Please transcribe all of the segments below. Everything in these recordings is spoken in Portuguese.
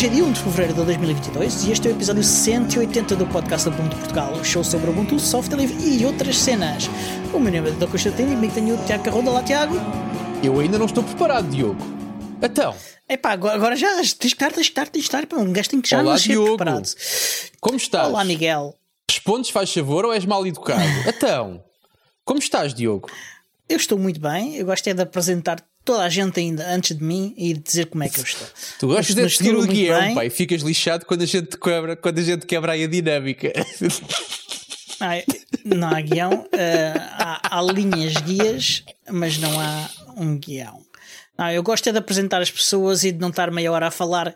Hoje é dia 1 de fevereiro de 2022 e este é o episódio 180 do podcast Ubuntu Portugal, o show sobre Ubuntu, software livre e outras cenas. O meu nome é Dr. Constantino e comigo tenho o Tiago Carroda. Olá, Tiago. Eu ainda não estou preparado, Diogo. Então, Epá, agora, agora já tens que estar, tens que estar, tens que estar. Pá, um gajo tem que já Olá, Diogo. preparado. como estás? Olá, Miguel. Respondes, faz favor, ou és mal educado? então, como estás, Diogo? Eu estou muito bem. Eu gosto é de apresentar toda a gente ainda antes de mim e dizer como é que eu estou. Tu gostas de seguir o guião, bem. pá, e ficas lixado quando a gente quebra, quando a gente quebra aí a dinâmica. Ah, não há guião, ah, há, há linhas guias, mas não há um guião. Não, eu gosto é de apresentar as pessoas e de não estar meia hora a falar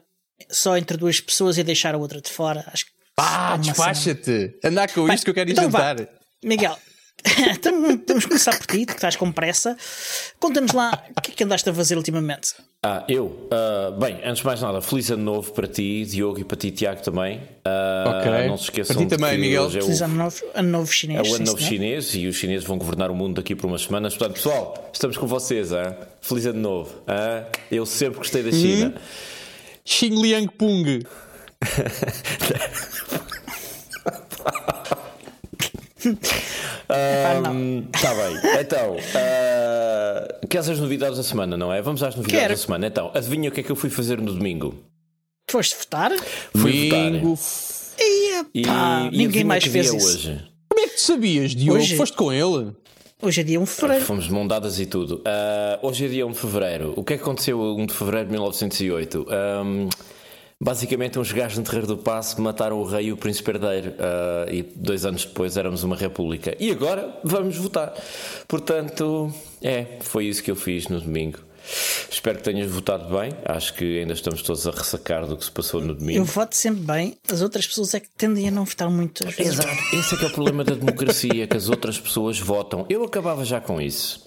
só entre duas pessoas e deixar a outra de fora. Acho que Ah, é despacha-te. Andar com isto que eu quero ir então vá. jantar. Miguel, então, temos que começar por ti, que estás com pressa. Conta-nos lá o que é que andaste a fazer ultimamente. Ah, eu? Ah, bem, antes de mais nada, feliz ano novo para ti, Diogo, e para ti, Tiago, também. Ah, Ok. Não se esqueçam Para ti também, de que Miguel. hoje é o, Feliz ano novo, ano novo é chinês. o ano sim, novo senhor. chinês e os chineses vão governar o mundo daqui por umas semanas. Portanto, pessoal, estamos com vocês. Hein? Feliz ano novo. hein? Eu sempre gostei da China. Xing Liang Pung. Epá, não. Está bem. Então, ah, queres as novidades da semana, não é? Vamos às novidades Quero. da semana. Então, adivinha o que é que eu fui fazer no domingo? Foste votar? Fui Domingo. E, E, epá, e ninguém mais que fez isso. hoje? Como é que tu sabias, Diogo? Hoje- Foste com ele? Hoje é dia 1 de fevereiro. Fomos de mão dadas e tudo. Ah, hoje é dia 1 de fevereiro. O que é que aconteceu a 1 de fevereiro de 1908? Ahm, basicamente, uns gajos no Terreiro do Passo mataram o rei e o príncipe herdeiro. ah, e dois anos depois éramos uma república. E agora vamos votar. Portanto, é, foi isso que eu fiz no domingo. Espero que tenhas votado bem. Acho que ainda estamos todos a ressacar do que se passou no domingo. Eu voto sempre bem, as outras pessoas é que tendem a não votar muito. Exato. Esse é que é o problema da democracia, que as outras pessoas votam. Eu acabava já com isso.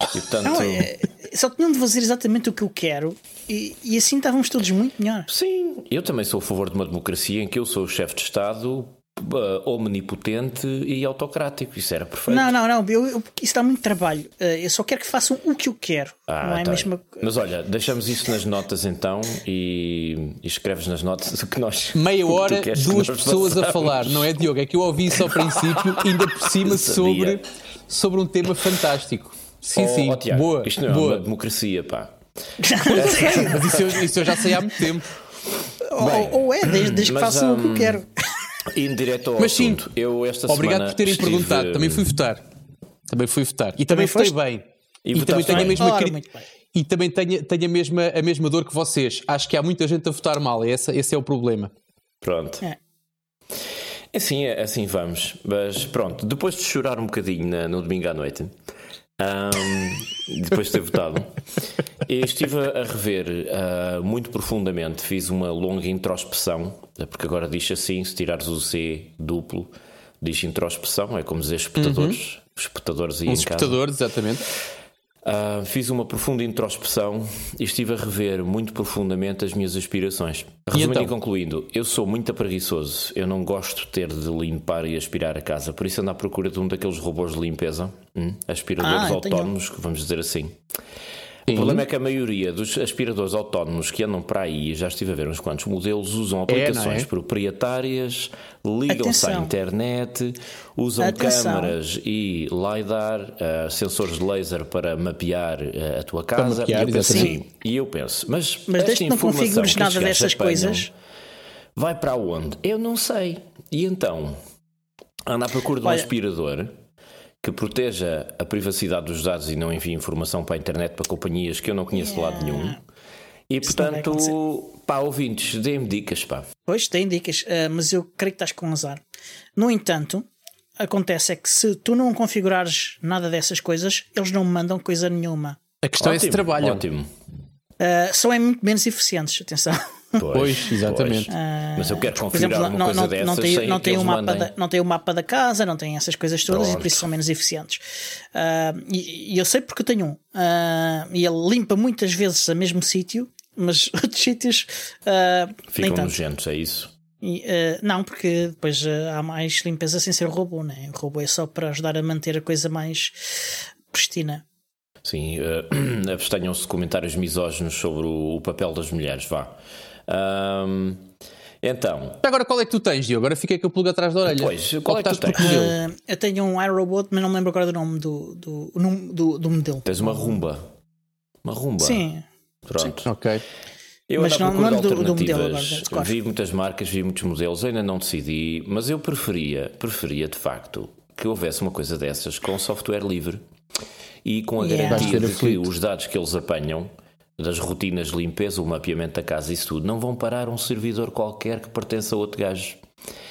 E portanto. Não, é, só tinham de fazer exatamente o que eu quero e, e assim estávamos todos muito melhor. Sim, eu também sou a favor de uma democracia em que eu sou o chefe de Estado uh, omnipotente e autocrático. Isso era perfeito. Não, não, não, eu, eu- isso dá muito trabalho. Eh, Eu só quero que façam o que eu quero. Ah, não é tá. Mas olha, deixamos isso nas notas então e, e escreves nas notas o que nós. Meia hora, que duas pessoas a façamos. falar, não é, Diogo? É que eu ouvi isso ao princípio, ainda por cima sobre, sobre um tema fantástico. Sim, Oh, sim, oh, Tiago, boa. Isto não é boa. uma democracia, pá. Mas isso eu, isso eu já sei há muito tempo. ou, ou é, desde, desde que façam o que eu hum, quero. Indo direto ao Mas sim, assunto. Eu esta Obrigado semana por terem estive- perguntado. Também fui votar. Também fui votar. E também, Também votei bem. E E, também tenho a bem? mesma Ora, cri- bem. E também tenho, tenho a, mesma, a mesma dor que vocês. Acho que há muita gente a votar mal. Esse, esse é o problema. Pronto. É. Assim, é, assim vamos. Mas pronto, depois de chorar um bocadinho na- no domingo à noite, ahm, depois de ter votado, eu estive a rever ah, muito profundamente. Fiz uma longa introspeção, porque agora diz assim: se tirares o C duplo, diz introspeção, é como dizer espectadores. Os espectadores em casa. espectadores, exatamente. Ah, fiz uma profunda introspeção e estive a rever muito profundamente as minhas aspirações. Resumindo e, então? concluindo, eu sou muito preguiçoso. Eu não gosto de ter de limpar e aspirar a casa. Por isso ando à procura de um daqueles robôs de limpeza, hum, aspiradores Ah, tenho. autónomos, que vamos dizer assim. O problema é que a maioria dos aspiradores autónomos que andam para aí, já estive a ver uns quantos modelos, usam aplicações é? proprietárias, ligam-se à internet, usam Atenção. câmaras e LiDAR, eh, sensores de laser para mapear eh, a tua casa. mapear, e, eu penso assim, e eu penso, mas, Mas esta não configures que nada dessas coisas. Vai para onde? Eu não sei. E então, anda à procura de um Olha- aspirador que proteja a privacidade dos dados e não envie informação para a internet para companhias que eu não conheço de lado nenhum. E Isso portanto, pá, ouvintes, deem-me dicas, pá. Pois, tem dicas, eh, mas eu creio que estás com azar. No entanto, acontece é que se tu não configurares nada dessas coisas, eles não me mandam coisa nenhuma. A questão é se Ótimo, trabalham. Ótimo. Uh, são é muito menos eficientes, atenção. Pois, exatamente. Mas eu quero Por configurar exemplo, alguma não, coisa não, dessas não, tem, não, tem o mapa mandem. da, não tem o mapa da casa, não tem essas coisas todas e por Pronto. isso são menos eficientes. Ah, e, e eu sei porque eu tenho um. Ah, e ele limpa muitas vezes o mesmo sítio, mas outros sítios nem Ficam nojentos, é isso? E, ah, não, porque depois há mais limpeza sem ser o robô, né? O robô é só para ajudar a manter a coisa mais pristina. Sim, eh, abstenham-se de comentários misóginos sobre o, o papel das mulheres, vá. Ahm, então, Agora qual é que tu tens, Diogo? Agora fiquei com o plug atrás da orelha. Pois, qual é que tu tens? Ah, eu tenho um iRobot, mas não me lembro agora do nome do, do, o nome do, do modelo. tens uma rumba. Uma rumba. Sim, Pronto. Ok. Eu Mas não- não de do- do modelo alternativas. agora, vi muitas marcas, vi muitos modelos, ainda não decidi, mas eu preferia, preferia de facto que houvesse uma coisa dessas com software livre e com a Yeah. garantia de que os dados que eles apanham das rotinas de limpeza, o mapeamento da casa e isso tudo, não vão parar um servidor qualquer que pertença a outro gajo.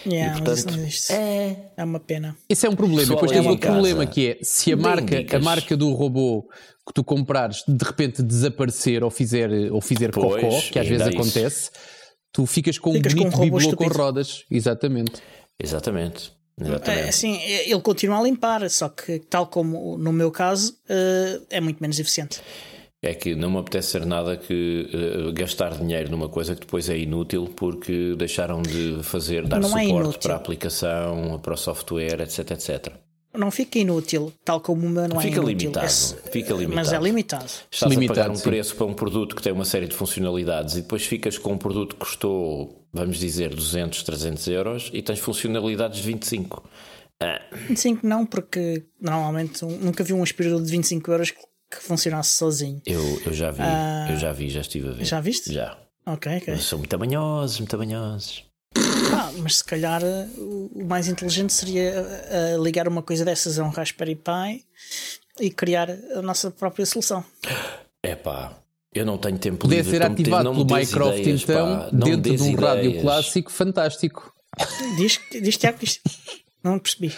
yeah, e portanto, é. É uma pena. Esse é um problema. Depois tens outro problema que é se a marca, a marca do robô que tu comprares de repente desaparecer ou fizer, ou fizer Pois, cocó, que às vezes isso. acontece, tu ficas com Ficas um um bonito robô bibelô com rodas. Exatamente. Exatamente. É, Exatamente. assim, ele continua a limpar, só que, tal como no meu caso, eh, é muito menos eficiente. É que não me apetece ser nada que eh, gastar dinheiro numa coisa que depois é inútil porque deixaram de fazer, dar Não é suporte inútil. para a aplicação, para o software, etc, etc. Não fica inútil, tal como o meu não Fica é inútil. limitado, É- fica Mas limitado. é limitado. Estás Limitado, a pagar um sim. preço para um produto que tem uma série de funcionalidades e depois ficas com um produto que custou, vamos dizer, 200, 300 euros e tens funcionalidades de 25. Ah, 25 não, porque normalmente nunca vi um aspirador de 25 euros que, que funcionasse sozinho. eu, eu já vi, Ah. eu já vi, já estive a ver. Já viste? Já. Ok, ok. Mas são muito tamanhosos, muito tamanhosos. Ah, mas se calhar eh, o mais inteligente seria eh, eh, ligar uma coisa dessas a um Raspberry Pi e criar a nossa própria solução. Epá, eu não tenho tempo Podia livre ser me ter- ativado pelo Mycroft ideias, então, pá, dentro de um rádio ideias. clássico fantástico. Diz, diz Tiago, diz. Não percebi.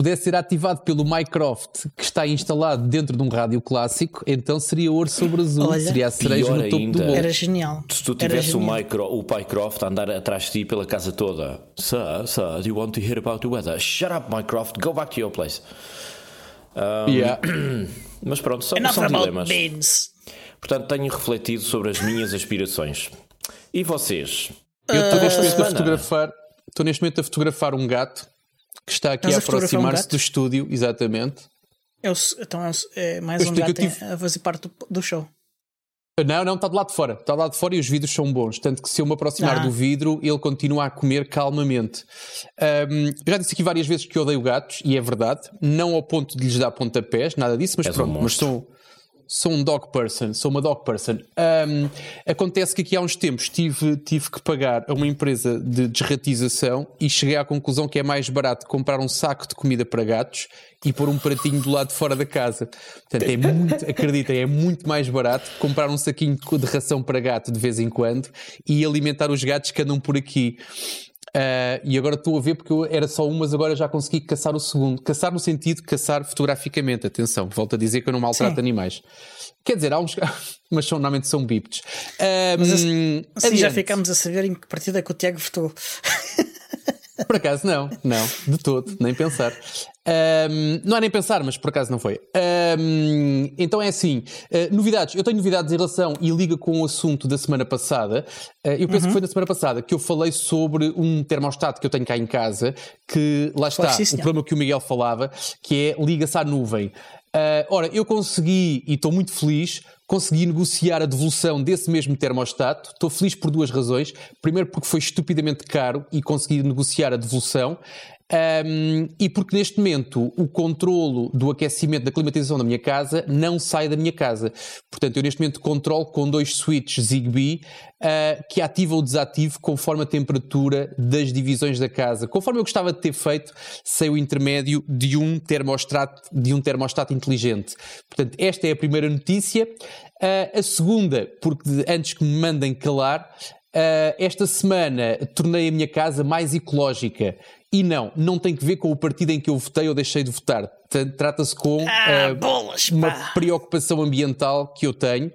Pudesse ser ativado pelo Mycroft que está instalado dentro de um rádio clássico, então seria ouro sobre azul, Olha, seria a cereja no topo ainda. do bolo. Era genial. Se tu tivesse o. Mycro, o Pycroft a andar atrás de ti pela casa toda, Sir, sir, do you want to hear about the weather? Shut up, Mycroft, go back to your place. Yeah. Mas pronto, são, Enough são dilemas. beans. Portanto, tenho refletido sobre as minhas aspirações. E vocês? Eu estou neste momento a semana. fotografar, estou neste momento a fotografar um gato que está aqui Estás a um aproximar-se gato? do estúdio, exatamente. É o- então é, o- é mais Eu um gato tive- a fazer parte do, do show. Não, não, está do lado de fora. Está do lado de fora e os vidros são bons. Tanto que se eu me aproximar Ah. do vidro, ele continua a comer calmamente. Eu já disse aqui várias vezes que eu odeio gatos, e é verdade. Não ao ponto de lhes dar pontapés, nada disso, mas És um pronto. mas monstro. Sou, um dog person. Sou uma dog person. Ahm, acontece que aqui há uns tempos tive, tive que pagar a uma empresa de desratização e cheguei à conclusão que é mais barato comprar um saco de comida para gatos e pôr um pratinho do lado de fora da casa. Portanto, é muito, acreditem, é muito mais barato comprar um saquinho de ração para gato de vez em quando e alimentar os gatos que andam por aqui. Ah, e agora estou a ver porque eu era só um, mas agora já consegui caçar o segundo. Caçar no sentido de caçar fotograficamente. Atenção, volto a dizer que eu não maltrato Sim. animais. Quer dizer, há uns. mas são, normalmente são bípedes. Mas hum, Assim já ficámos a saber em que partida é que o Tiago votou. Por acaso não, não, de todo, nem pensar. Ahm, não é nem pensar, mas por acaso não foi. Ahm, então é assim, ah, novidades. Eu tenho novidades em relação e liga com o assunto da semana passada. Ah, eu penso que foi na semana passada que eu falei sobre um termostato que eu tenho cá em casa, que lá está, o problema que o Miguel falava, que é liga-se à nuvem. Ah, ora, eu consegui, e estou muito feliz, consegui negociar a devolução desse mesmo termostato. Estou feliz por duas razões. Primeiro, porque foi estupidamente caro e consegui negociar a devolução. Um, e porque neste momento o controlo do aquecimento da climatização da minha casa não sai da minha casa. Portanto, eu neste momento controlo com dois switches Zigbee uh, que ativo ou desativo conforme a temperatura das divisões da casa. Conforme eu gostava de ter feito sem o intermédio de um termostato, de um termostato inteligente. Portanto, esta é a primeira notícia. Uh, a segunda, porque antes que me mandem calar, Uh, esta semana tornei a minha casa mais ecológica. E não, não tem que ver com o partido em que eu votei ou deixei de votar. Trata-se com ah, uh, bolas, uma preocupação ambiental que eu tenho.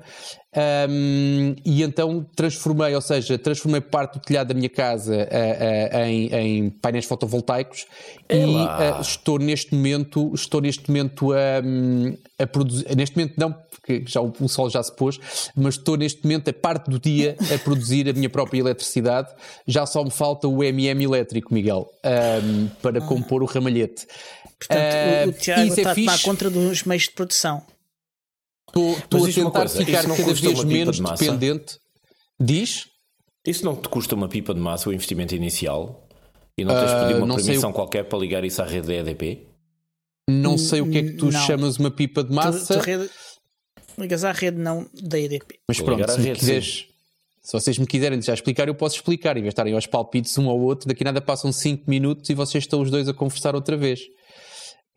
Um, e então transformei, ou seja, transformei parte do telhado da minha casa uh, uh, em, em, painéis fotovoltaicos e uh, estou neste momento, estou neste momento a, a produzir, neste momento não, porque já o, o, sol já se pôs, mas estou neste momento a parte do dia a produzir a minha própria eletricidade. Já só me falta o MM elétrico, Miguel, um, para compor o ramalhete. Portanto, o, o Tiago está é a tomar contra dos meios de produção. Estou a tentar coisa, ficar cada vez menos de dependente. Diz? Isso não te custa uma pipa de massa o investimento inicial? E não tens de pedir uma uh, permissão o... qualquer para ligar isso à rede da EDP? Não sei o que é que tu não. chamas uma pipa de massa. Tu, tu rede... Ligas à rede não da EDP. Mas Vou pronto, se, rede, quiseres, se vocês me quiserem já explicar, eu posso explicar. Em vez de estarem aos palpites um ao outro, daqui nada passam 5 minutos e vocês estão os dois a conversar outra vez.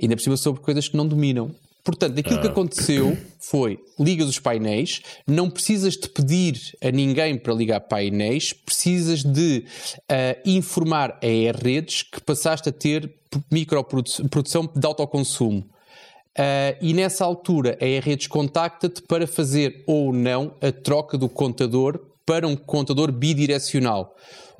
Ainda por cima sobre coisas que não dominam. Portanto, aquilo que ah. aconteceu foi: ligas os painéis, não precisas de pedir a ninguém para ligar painéis, precisas de uh, informar a E-Redes que passaste a ter microprodução de autoconsumo. Uh, e nessa altura a E-Redes contacta-te para fazer ou não a troca do contador para um contador bidirecional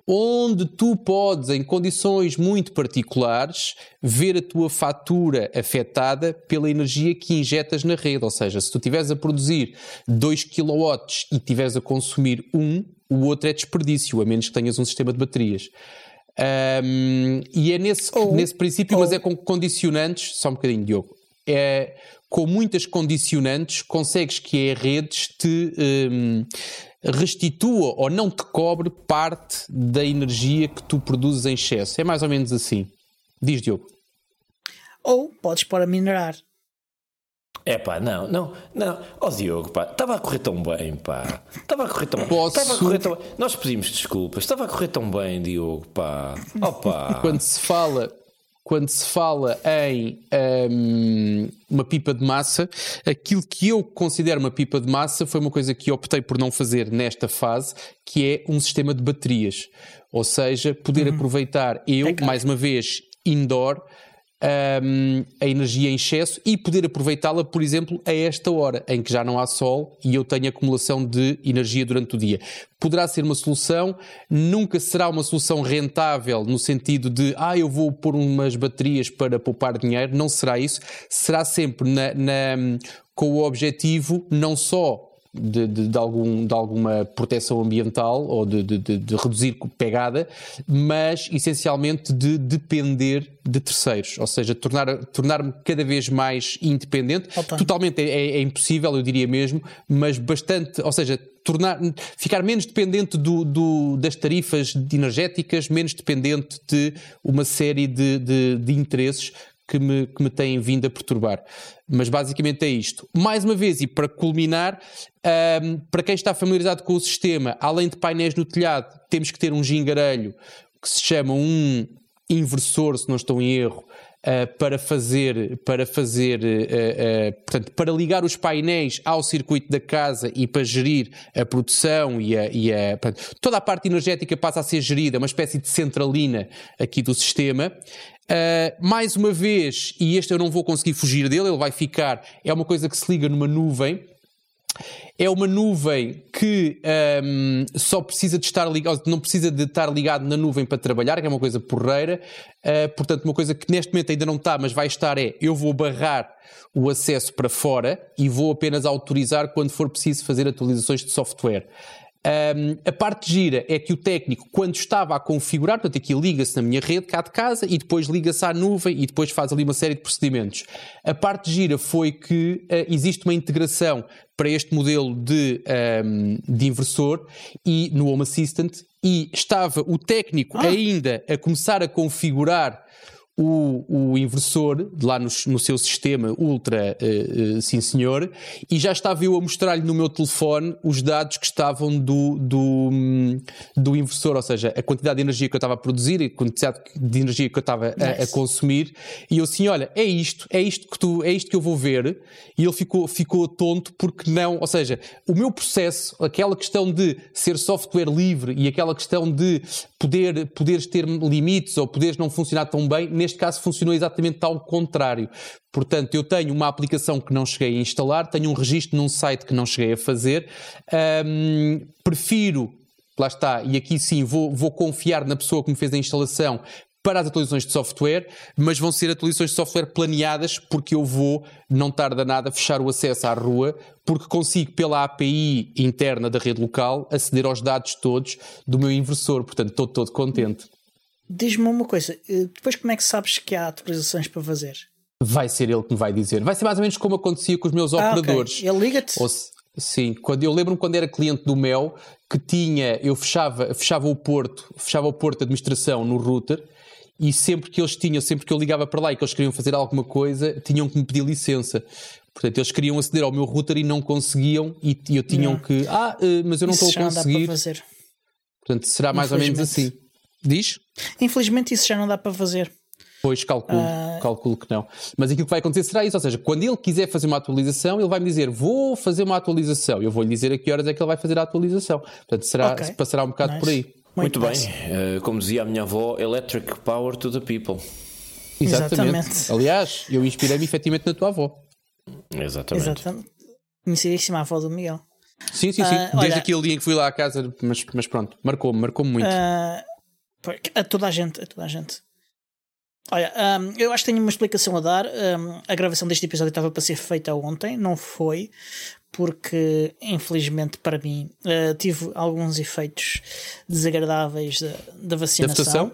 onde tu podes, em condições muito particulares, ver a tua fatura afetada pela energia que injetas na rede. Ou seja, se tu estiveres a produzir 2 kW e estiveres a consumir 1, o outro é desperdício, a menos que tenhas um sistema de baterias. Um, e é nesse, ou, nesse princípio, ou... mas é com condicionantes, só um bocadinho, Diogo. É, com muitas condicionantes, consegues que a redes te um, restitua ou não te cobre parte da energia que tu produzes em excesso. É mais ou menos assim. Diz, Diogo. Ou podes pôr a minerar. É pá, não, não, não. Ó oh, Diogo, pá, estava a correr tão bem, pá. Estava a correr tão bem. Posso... Estava a correr tão bem. Nós pedimos desculpas. Estava a correr tão bem, Diogo, pá. Oh, pá. Quando se fala quando se fala em um, uma pipa de massa, aquilo que eu considero uma pipa de massa foi uma coisa que optei por não fazer nesta fase, que é um sistema de baterias. Ou seja, poder uhum. aproveitar eu, é mais uma vez, indoor, um, a energia em excesso e poder aproveitá-la, por exemplo, a esta hora em que já não há sol e eu tenho acumulação de energia durante o dia. Poderá ser uma solução, nunca será uma solução rentável no sentido de ah, eu vou pôr umas baterias para poupar dinheiro, não será isso. Será sempre na, na com o objetivo não só de, de, de, algum, de alguma proteção ambiental ou de, de, reduzir pegada, mas essencialmente de depender de terceiros, ou seja, tornar-me tornar cada vez mais independente. Opa. Totalmente é, é, é, impossível, eu diria mesmo, mas bastante, ou seja, tornar, ficar menos dependente do, do, das tarifas energéticas, menos dependente de uma série de, de, de interesses que me, que me têm vindo a perturbar. Mas basicamente é isto. Mais uma vez, e para culminar, um, para quem está familiarizado com o sistema, além de painéis no telhado, temos que ter um gingarelho que se chama um inversor, se não estou em erro, uh, para fazer, para fazer, uh, uh, portanto, para ligar os painéis ao circuito da casa e para gerir a produção e a, e a portanto, toda a parte energética passa a ser gerida, uma espécie de centralina aqui do sistema. Uh, mais uma vez, e este eu não vou conseguir fugir dele, ele vai ficar, é uma coisa que se liga numa nuvem. É uma nuvem que um, só precisa de estar ligado, não precisa de estar ligado na nuvem para trabalhar, que é uma coisa porreira. Uh, portanto, uma coisa que neste momento ainda não está, mas vai estar é eu vou barrar o acesso para fora e vou apenas autorizar quando for preciso fazer atualizações de software. Um, a parte gira é que o técnico, quando estava a configurar, portanto, aqui liga-se na minha rede cá de casa e depois liga-se à nuvem e depois faz ali uma série de procedimentos. A parte gira foi que uh, existe uma integração para este modelo de, um, de inversor e no Home Assistant e estava o técnico ah. ainda a começar a configurar o, o inversor lá no, no seu sistema ultra, uh, uh, sim senhor, e já estava eu a mostrar-lhe no meu telefone os dados que estavam do, do, um, do inversor, ou seja, a quantidade de energia que eu estava a produzir e a quantidade de energia que eu estava a, a, consumir, e eu assim, olha, é isto, é isto que tu, é isto que eu vou ver, e ele ficou, ficou tonto porque não, ou seja, o meu processo, aquela questão de ser software livre e aquela questão de poder, poderes ter limites ou poderes não funcionar tão bem, neste caso funcionou exatamente ao contrário. Portanto, eu tenho uma aplicação que não cheguei a instalar, tenho um registro num site que não cheguei a fazer, um, prefiro lá está, e aqui sim vou, vou confiar na pessoa que me fez a instalação para as atualizações de software, mas vão ser atualizações de software planeadas, porque eu vou, não tarda nada, fechar o acesso à rua, porque consigo, pela API interna da rede local, aceder aos dados todos do meu inversor. Portanto, estou todo contente. Diz-me uma coisa, eh, depois como é que sabes que há atualizações para fazer? Vai ser ele que me vai dizer. Vai ser mais ou menos como acontecia com os meus ah, operadores. Okay. Ele liga-te? Sim, quando eu lembro-me quando era cliente do Mel que tinha, eu fechava, fechava o porto, fechava o porto de administração no router e sempre que eles tinham, sempre que eu ligava para lá e que eles queriam fazer alguma coisa, tinham que me pedir licença. Portanto, eles queriam aceder ao meu router e não conseguiam, e, e eu tinham não. que, ah, eh, mas eu não estou a conseguir. Portanto, será mais ou menos assim. Diz? Infelizmente, isso já não dá para fazer. Pois, calculo, uh... calculo que não. Mas aquilo que vai acontecer será isso, ou seja, quando ele quiser fazer uma atualização, ele vai me dizer, vou fazer uma atualização. Eu vou-lhe dizer a que horas é que ele vai fazer a atualização. Portanto, será, okay. passará um bocado nice. por aí. Muito, Muito bem. Uh, como dizia a minha avó, electric power to the people. Exatamente. Exatamente. Aliás, eu inspirei-me efetivamente na tua avó. Exatamente. Exatamente. Conhecidíssima a avó do Miguel. Sim, sim, sim. Uh, Desde olha, aquele dia em que fui lá à casa, mas, mas pronto, marcou-me, marcou-me muito. Uh, a toda a gente, a toda a gente. Olha, um, eu acho que tenho uma explicação a dar. Um, a gravação deste episódio estava para ser feita ontem, não foi, porque infelizmente para mim uh, tive alguns efeitos desagradáveis da, da vacinação.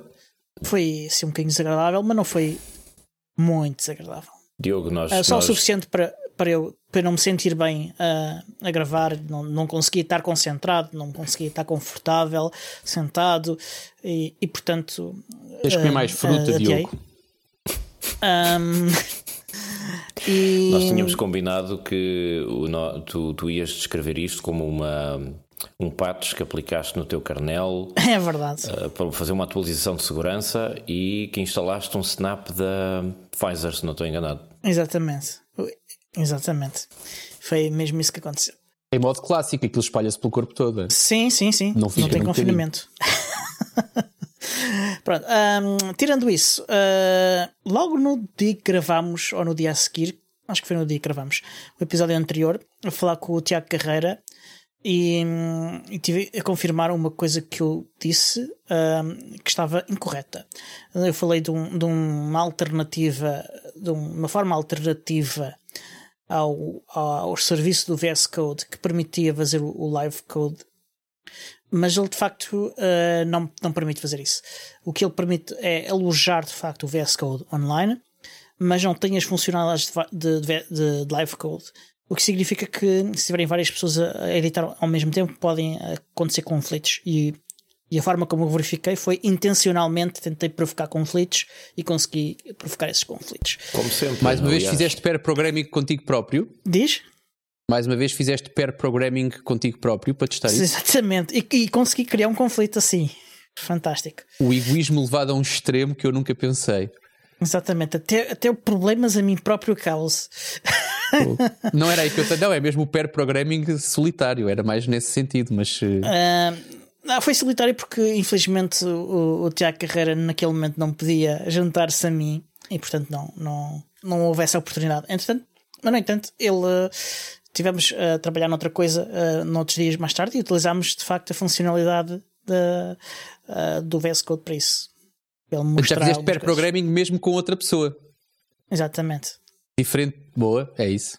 Foi assim um bocadinho desagradável, mas não foi muito desagradável. Diogo, nós. Uh, só nós... o suficiente para, para eu para não me sentir bem uh, a gravar, não, não conseguia estar concentrado, não conseguia estar confortável, sentado e, e portanto. Tens uh, comer mais fruta, uh, Diogo. Um, e... Nós tínhamos combinado que o, tu, tu ias descrever isto como uma um patch que aplicaste no teu carnel. É verdade. Uh, para fazer uma atualização de segurança e que instalaste um snap da Pfizer, se não estou enganado. Exatamente. Exatamente. Foi mesmo isso que aconteceu. Em modo clássico, aquilo espalha-se pelo corpo todo. Sim, sim, sim. Não, não tem confinamento. Pronto, um, tirando isso, uh, logo no dia que gravámos, ou no dia a seguir, acho que foi no dia que gravámos, o episódio anterior, a falar com o Tiago Carreira e, e tive a confirmar uma coisa que eu disse um, que estava incorreta. Eu falei de, um, de uma alternativa, de uma forma alternativa ao, ao serviço do VS Code que permitia fazer o live code, mas ele de facto uh, não, não permite fazer isso. O que ele permite é alojar de facto o VS Code online, mas não tem as funcionalidades de, de, de, de live code. O que significa que se tiverem várias pessoas a editar ao mesmo tempo podem acontecer conflitos e e a forma como eu verifiquei foi intencionalmente tentei provocar conflitos e consegui provocar esses conflitos. Como sempre. Mais uma aliás. vez fizeste pair programming contigo próprio? Diz? Mais uma vez fizeste pair programming contigo próprio para testar isso? Exatamente. E, e consegui criar um conflito assim. Fantástico. O egoísmo levado a um extremo que eu nunca pensei. Exatamente. Até, até problemas a mim próprio causa. Não era aí que eu. Não, é mesmo o pair programming solitário. Era mais nesse sentido, mas. Uh não, foi solitário porque infelizmente o, o Tiago Carreira naquele momento não podia juntar-se a mim e portanto não, não, não houve essa oportunidade. Entretanto, mas no entanto, ele tivemos a trabalhar noutra coisa uh, noutros dias mais tarde e utilizámos de facto a funcionalidade de, uh, do VS Code para isso. Ele mostrar Já fizeste pair programming mesmo com outra pessoa. Exatamente. Diferente. Boa, é isso.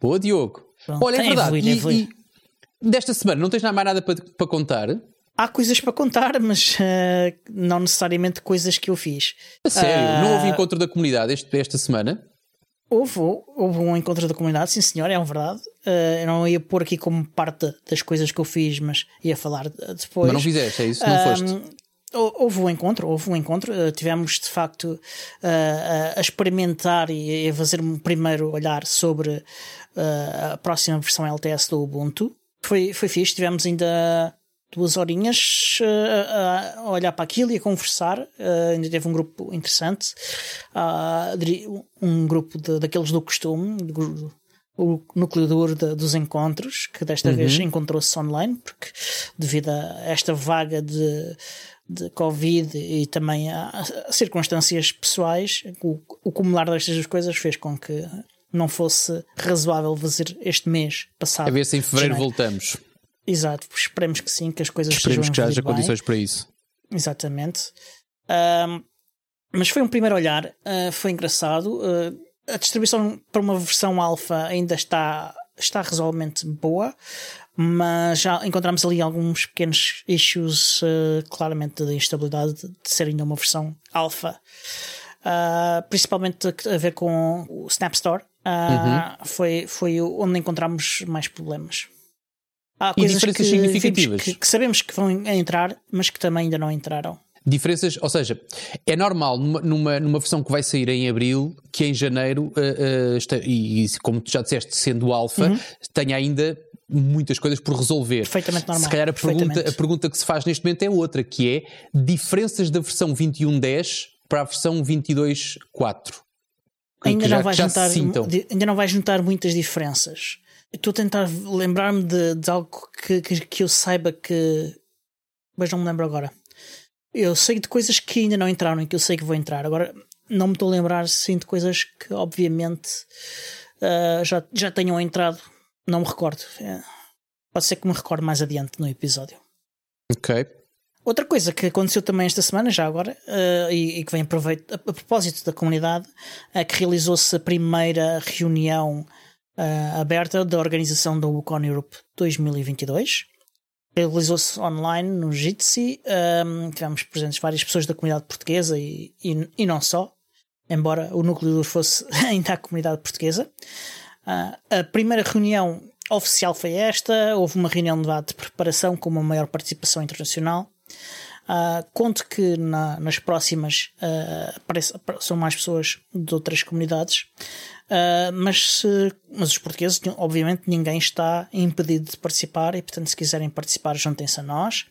Boa, Diogo. Pronto, Olha, é verdade. Evoluir, e, e, desta semana não tens mais nada para, para contar? Há coisas para contar, mas uh, não necessariamente coisas que eu fiz. A sério? Uh, não houve encontro da comunidade este, esta semana? Houve, houve um encontro da comunidade, sim senhor, é uma verdade. Uh, eu não ia pôr aqui como parte das coisas que eu fiz, mas ia falar depois. Mas não fizeste, é isso? Não foste? Houve um encontro, houve um encontro. tivemos de facto a experimentar e a fazer um primeiro olhar sobre a próxima versão LTS do Ubuntu. Foi, foi fixe, tivemos ainda duas horinhas uh, a olhar para aquilo e a conversar. Uh, ainda teve um grupo interessante, uh, um grupo de, daqueles do costume, do, o núcleo duro de, dos encontros, que desta uhum. vez encontrou-se online, porque devido a esta vaga de, de Covid e também a, a circunstâncias pessoais, o, o acumular destas duas coisas fez com que não fosse razoável fazer este mês passado. A ver se em fevereiro voltamos. Exato, esperemos que sim, que as coisas Esperemos que haja bem. condições para isso. Exatamente. Mas foi um primeiro olhar, ah, foi engraçado. Ah, a distribuição para uma versão alfa ainda está, está razoavelmente boa, mas já encontramos ali alguns pequenos issues, ah, claramente de instabilidade de ser ainda uma versão alfa. Principalmente a ver com o Snap Store. Ah, foi, foi onde encontramos mais problemas. Há E coisas diferenças que, significativas? que, que sabemos que vão entrar, mas que também ainda não entraram. Diferenças, ou seja, é normal numa, numa, versão que vai sair em abril que em janeiro, uh, uh, esta- e, e como tu já disseste, sendo alfa, tenha ainda muitas coisas por resolver. Perfeitamente normal, Se calhar a pergunta, a pergunta que se faz neste momento é outra, que é diferenças da versão 21.10 para a versão 22.4. Ainda já, não vais di- ainda não vais juntar muitas diferenças. Estou a tentar lembrar-me de, de algo que, que, que eu saiba que. Mas não me lembro agora. Eu sei de coisas que ainda não entraram e que eu sei que vão entrar. Agora não me estou a lembrar sim de coisas que obviamente ah, já, já tenham entrado. Não me recordo. É, pode ser que me recorde mais adiante no episódio. Ok. Outra coisa que aconteceu também esta semana, já agora, eh, e, e que vem a, proveito- a- a propósito da comunidade, é que realizou-se a primeira reunião eh, aberta da organização da WCON Europe 2022. Realizou-se online no Jitsi. ehm, tivemos presentes várias pessoas da comunidade portuguesa e, e, e não só, embora o núcleo duro fosse ainda a comunidade portuguesa. Ah, a primeira reunião oficial foi esta. Houve uma reunião de debate de preparação com uma maior participação internacional. Ah, conto que na- nas próximas apareçam apareçam mais pessoas de outras comunidades, Ah, mas, se- mas os portugueses, obviamente, ninguém está impedido de participar e, portanto, se quiserem participar, juntem-se a nós.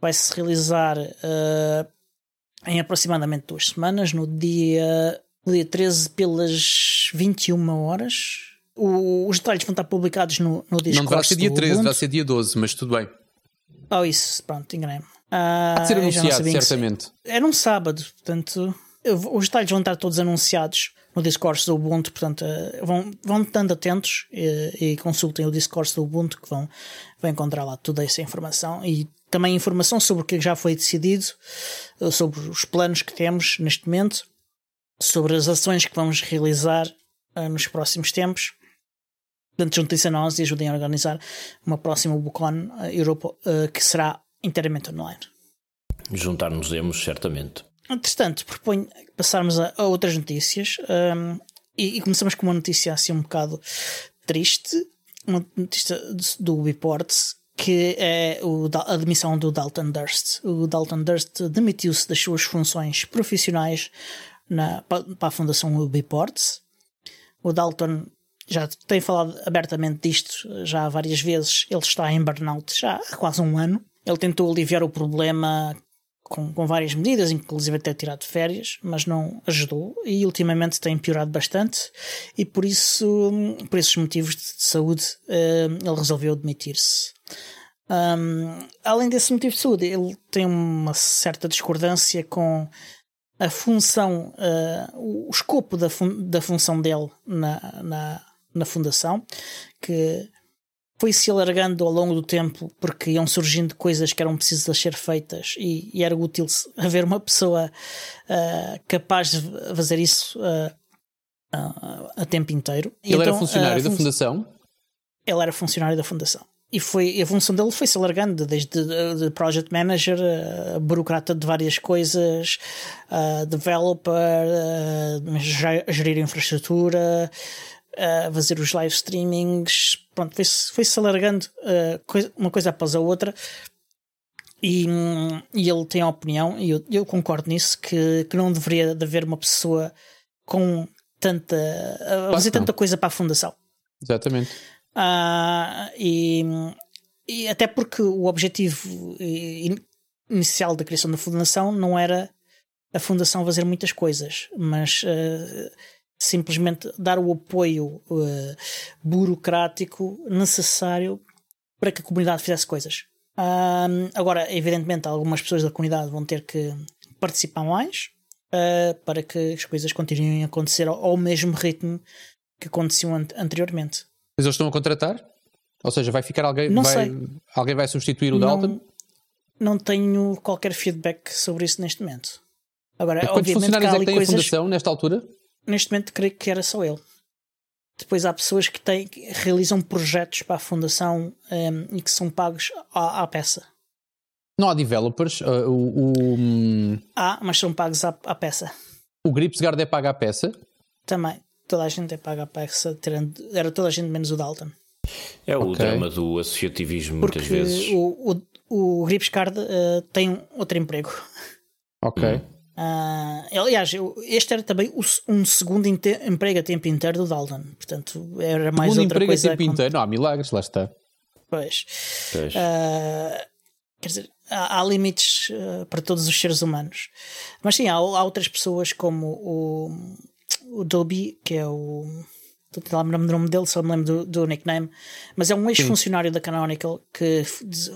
Vai-se realizar em aproximadamente duas semanas, no dia, no dia 13, pelas 21 horas. O- os detalhes vão estar publicados no, no Discord. Não deverá ser dia do 13, Ubuntu. vai ser dia 12, mas tudo bem. Oh, isso, pronto, enganei-me. Ah, Há de ser não anunciado, certamente. Era um sábado, portanto, vou- os detalhes vão estar todos anunciados no Discord do Ubuntu, portanto, eh, vão, vão estando atentos e, e consultem o Discord do Ubuntu que vão, vão encontrar lá toda essa informação e também informação sobre o que já foi decidido, eh, sobre os planos que temos neste momento, sobre as ações que vamos realizar eh, nos próximos tempos. Portanto, juntem-se a nós e ajudem a organizar uma próxima Bucon eh, Europa eh, que será inteiramente online. Juntar-nos-emos, certamente. Entretanto, proponho passarmos a, a outras notícias hum, e, e começamos com uma notícia assim um bocado triste, uma notícia do Ubiports, que é o a demissão do Dalton Durst. O Dalton Durst demitiu-se das suas funções profissionais na, pa- para a Fundação Ubiports. O Dalton já tem falado abertamente disto já várias vezes. Ele está em burnout já há quase um ano. Ele tentou aliviar o problema com, com várias medidas, inclusive até tirar de férias, mas não ajudou e ultimamente tem piorado bastante e por isso, por esses motivos de saúde, eh, ele resolveu demitir-se. Um, além desse motivo de saúde, ele tem uma certa discordância com a função, eh, o escopo da, fun- da função dele na, na, na fundação, que foi se alargando ao longo do tempo porque iam surgindo coisas que eram precisas ser feitas e, e era útil haver uma pessoa ah, capaz de fazer isso ah, ah, a tempo inteiro. Ele era então, funcionário a da fun- fundação. Ele era funcionário da fundação. E foi, a função dele foi se alargando, desde de, de project manager, a burocrata de várias coisas, a developer, a gerir infraestrutura, a fazer os live streamings. Pronto, foi-se foi-se alargando uh, coisa- uma coisa após a outra. E, e ele tem a opinião, e eu, eu concordo nisso, que, que não deveria de haver uma pessoa com tanta. a fazer tanta coisa para a fundação. Exatamente. Ah, e, e até porque o objetivo in- inicial da criação da fundação não era a fundação fazer muitas coisas, mas ah, simplesmente dar o apoio ah, burocrático necessário para que a comunidade fizesse coisas. Um, agora, evidentemente, algumas pessoas da comunidade vão ter que participar mais uh, para que as coisas continuem a acontecer ao, ao mesmo ritmo que aconteciam an anteriormente. Mas eles estão a contratar? Ou seja, vai ficar alguém? Não vai, sei. Alguém vai substituir o Dalton? Não, tenho qualquer feedback sobre isso neste momento. Agora, Mas quantos obviamente, funcionários é que tem coisas. a fundação nesta altura? Neste momento, creio que era só ele. Depois há pessoas que, têm, que realizam projetos para a fundação um, e que são pagos à, à peça. Não há developers. uh, o, o, hum, Há, mas são pagos à, à peça. o Gripsgard é pago à peça. Também. Toda a gente é paga à peça. tirando- Era toda a gente menos o Dalton. É o Ok. drama do associativismo, Porque muitas vezes. o, o, o Gripscard uh, tem outro emprego. Ok. Hum. Ah, aliás, eu- este era também o um segundo emprego a tempo inteiro do Dalton. Portanto, era mais Segundo outra emprego a coisa. tempo com- inteiro. Não há milagres, lá está. Pois. Pois. Ah, quer dizer, há, há limites ah, para todos os seres humanos. Mas sim, há, há outras pessoas como o, o Dobby, que é o. A tentar lembrar-me do nome dele, só me lembro do, do nickname. Mas é um ex-funcionário da Canonical que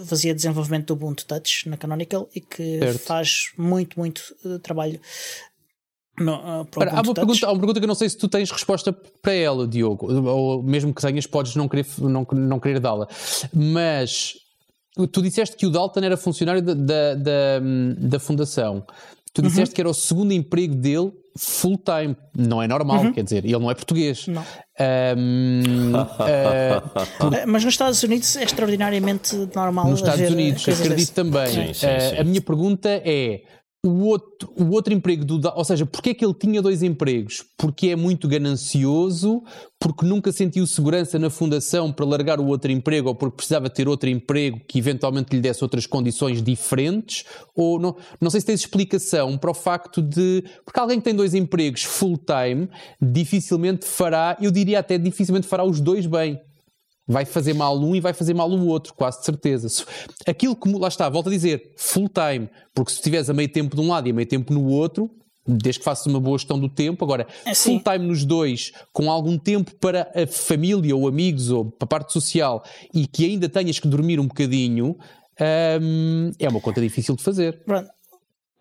fazia desenvolvimento do Ubuntu Touch na Canonical e que Certo. faz muito, muito eh, trabalho no, ah, para o Ora, há, uma pergunta, há uma pergunta que eu não sei se tu tens resposta para ela, Diogo, ou mesmo que tenhas, podes não querer, não, não querer dá-la. Mas tu disseste que o Dalton era funcionário da, da, da, da fundação. Tu Uhum. disseste que era o segundo emprego dele full time. Não é normal, quer dizer, ele não é português. Uhum. Não. Ahm, ah, Ah, Mas nos Estados Unidos é extraordinariamente normal. nos Estados Unidos, acredito dessas. também. Sim, sim, Ah, sim. A minha pergunta é: o outro, o outro emprego do ou seja, porque é que ele tinha dois empregos? Porque é muito ganancioso, porque nunca sentiu segurança na fundação para largar o outro emprego, ou porque precisava ter outro emprego que eventualmente lhe desse outras condições diferentes? Ou não, não sei se tens explicação para o facto de. Porque alguém que tem dois empregos full-time dificilmente fará, eu diria até dificilmente fará os dois bem vai fazer mal um e vai fazer mal o outro, quase de certeza. Aquilo que, lá está, volto a dizer, full time, porque se estiveres a meio tempo de um lado e a meio tempo no outro, desde que faças uma boa gestão do tempo, agora, É sim. full time nos dois, com algum tempo para a família ou amigos ou para a parte social e que ainda tenhas que dormir um bocadinho, hum, é uma conta difícil de fazer. Pronto.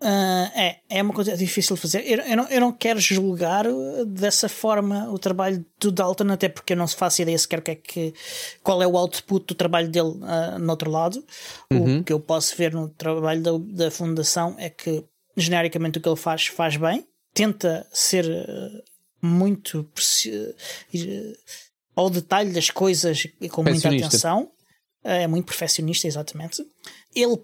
Ah, é, é uma coisa difícil de fazer. Eu, eu não, eu não quero julgar uh, dessa forma o trabalho do Dalton, até porque eu não faço ideia sequer o que é que, qual é o output do trabalho dele ah, no outro lado. O que eu posso ver no trabalho da, da Fundação é que, genericamente, o que ele faz, faz bem, tenta ser ah, muito ao detalhe das coisas e com muita atenção. É muito perfeccionista, exatamente. Ele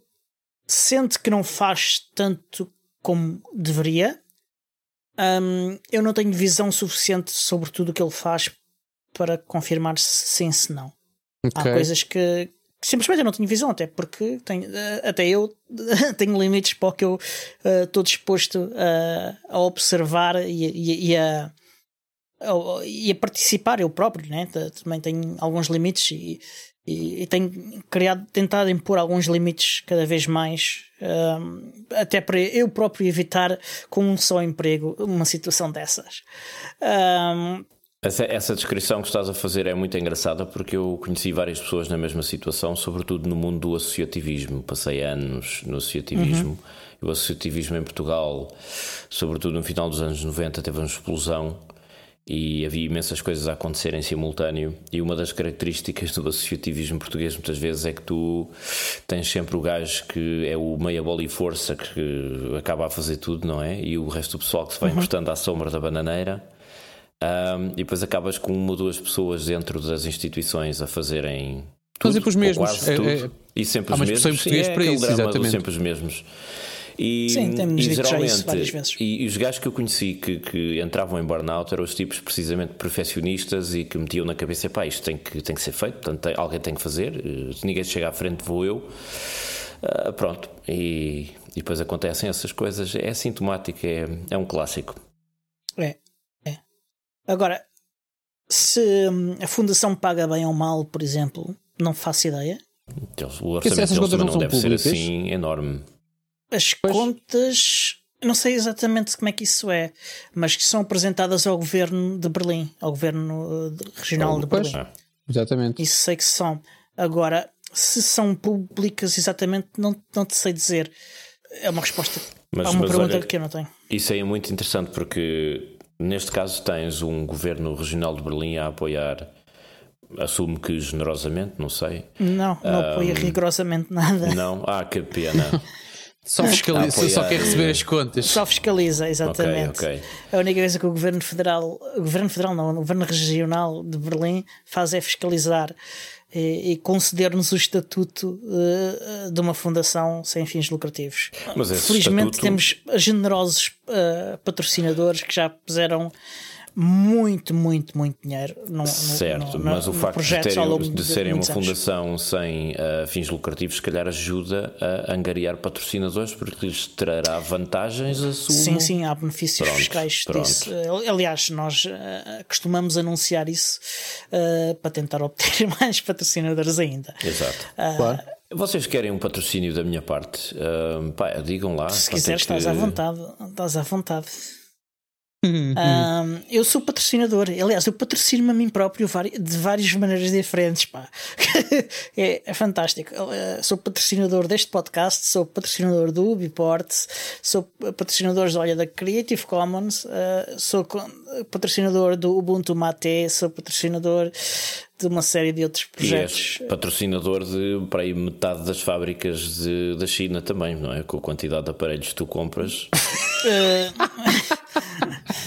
sente que não faz tanto como deveria. Hum, eu não tenho visão suficiente sobre tudo o que ele faz para confirmar se sim, se não. Há Ok. coisas que, que simplesmente eu não tenho visão, até porque tenho, eh, até eu tenho limites para o que eu eh, estou disposto a, a observar e, e- e a, a- e a participar eu próprio, né? Também tenho alguns limites e, e, e tenho criado, tentado impor alguns limites cada vez mais, hum, até para eu próprio evitar com um só emprego uma situação dessas. Hum, Essa, essa descrição que estás a fazer é muito engraçada porque eu conheci várias pessoas na mesma situação, sobretudo no mundo do associativismo. Passei anos no associativismo. E o associativismo em Portugal, sobretudo no final dos anos 90, teve uma explosão e havia imensas coisas a acontecer em simultâneo. E uma das características do associativismo português, muitas vezes, é que tu tens sempre o gajo que é o meia bola e força que acaba a fazer tudo, não é? E o resto do pessoal que se vai encostando à sombra da bananeira. Um, e depois acabas com uma ou duas pessoas dentro das instituições a fazerem tudo, sempre os ou mesmos. quase É- tudo. é- e sempre os mesmos. Sim, é para isso, exatamente. sempre os mesmos. E, Sim, temos e dito já isso geralmente, várias vezes. E, e os gajos que eu conheci que, que entravam em burnout eram os tipos precisamente perfeccionistas e que metiam na cabeça: pá, isto tem que, tem que ser feito, portanto, tem- alguém tem que fazer, eh, se ninguém chega à frente, vou eu. Ah, pronto, e, e depois acontecem essas coisas. É sintomático, é, é um clássico. É, é. Agora, se hum, a fundação paga bem ou mal, por exemplo, não faço ideia. O orçamento essas deles não não são deve ser públicas? assim enorme. As Pois. contas, não sei exatamente como é que isso é, mas que são apresentadas ao governo de Berlim, ao governo de- regional de. Berlim. Ah, Exatamente. Isso sei que são. Agora, se são públicas exatamente, não, não te sei dizer. É uma resposta Mas- a uma mas pergunta olha- que eu não tenho. Isso aí é muito interessante porque neste caso tens um governo regional de Berlim a apoiar, assumo que generosamente, não sei. Não, não apoia rigorosamente nada. Não? Ah, que pena. Só, fiscaliza, Apoiar. só quer receber as contas. Só fiscaliza, exatamente. ok. A única coisa que o governo federal, o governo federal não, o governo regional de Berlim faz é fiscalizar e, e conceder-nos o estatuto eh, de uma fundação sem fins lucrativos. Felizmente estatuto- temos generosos eh, patrocinadores que já puseram muito, muito, muito dinheiro no, no- Certo, no- mas o no facto de, terem, de serem uma anos. fundação sem ah, fins lucrativos, se calhar ajuda a angariar patrocinadores porque lhes trará vantagens, assumo. Sim, sim, há benefícios Pronto, fiscais pronto. disso. Eh, Aliás, nós eh, costumamos anunciar isso eh, para tentar obter mais patrocinadores ainda. Exato. Claro. Vocês querem um patrocínio da minha parte? Ah, pá, digam lá. Se é quiseres, que- estás à vontade. Estás à vontade. Ahm, eu sou patrocinador, aliás, eu patrocino-me a mim próprio de várias maneiras diferentes. Pá. é, é fantástico. Eh, sou patrocinador deste podcast, sou patrocinador do Ubiport, sou patrocinador olha, da Creative Commons, eh, sou patrocinador do Ubuntu Mate, sou patrocinador de uma série de outros E projetos. és patrocinador de para aí metade das fábricas de- da China também, não é? Com a quantidade de aparelhos que tu compras.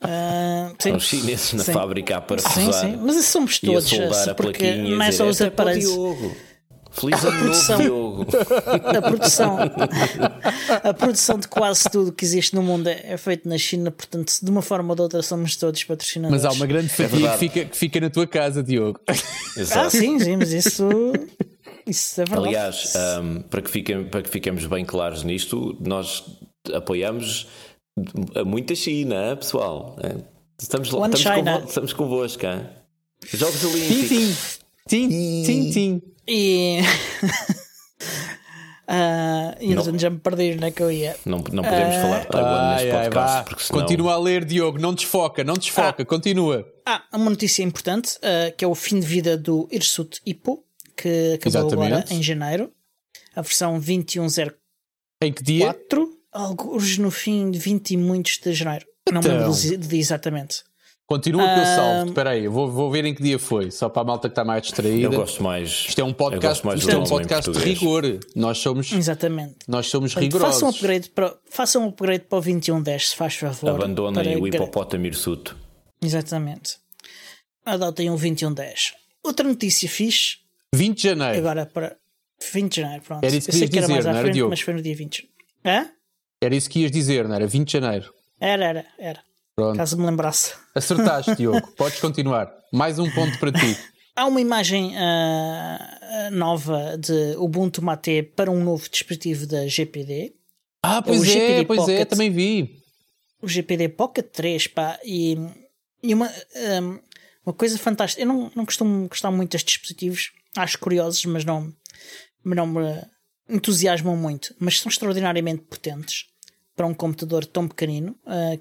Ah, sim. Os chineses na Sim. fábrica a Sim, parafusar sim, mas isso somos e a todos, soldar a porque plaquinha não é a só os "Esta é aparelhos. Diogo." Feliz ano produção. novo, Diogo. a produção a produção de quase tudo que existe no mundo é, é feita na China, portanto, de uma forma ou de outra somos todos patrocinadores. Mas há uma grande fatia que verdade. fica, que fica na tua casa, Diogo. Ah, Exato. sim, sim, mas isso, isso é verdade. Aliás, ahm, para, que fiquem, para que fiquemos bem claros nisto, nós apoiamos a muita China, pessoal. É, Estamos, lá, One estamos, China. convo, estamos convosco. hein? Jogos Olímpicos. tim. Tim, tim, tim. E. Ah, e entretanto já me perdi onde é que eu ia. Não, não podemos falar de Taiwan Ai, neste ai, podcast, vá. porque senão. Continua a ler, Diogo. Não desfoca, não desfoca. Continua. Ah, uma notícia importante, ah, que é o fim de vida do Hirsute Hippo, que acabou agora Exatamente. em janeiro. A versão 2104, Em que dia? Alguns no fim de 20 e muitos de janeiro. Não me Então. lembro do dia- do dia exatamente. Continua que eu Ah, salvo. Espera aí, eu vou, vou ver em que dia foi. Só para a malta que está mais distraída. Eu gosto mais. Isto é um podcast, mais isto é um podcast de rigor. Nós somos, Exatamente. nós somos Portanto, rigorosos. façam um upgrade para, façam um upgrade para o 2110, se faz favor. Abandonem para o hipopótamo hirsuto. Exatamente. Adotem um 2110. Outra notícia fixe, 20 de janeiro. agora para 20 de janeiro, pronto. Era isso que Eu sei que era dizer, mais à frente, mas foi no dia 20. Hã? Era isso que ias dizer, não era? 20 de janeiro. Era, era, era. Pronto. Caso me lembrasse. Acertaste, Diogo. Podes continuar. Mais um ponto para ti. Há uma imagem ah, ah, nova de Ubuntu Mate para um novo dispositivo da GPD. Ah, o pois é, GPD pois é, Pocket. também vi. o GPD Pocket 3, pá, e, e uma, um, uma coisa fantástica. Eu não, não costumo gostar muito destes dispositivos, acho curiosos, mas não, mas não me entusiasmam muito. Mas são extraordinariamente potentes para um computador tão pequenino, uh,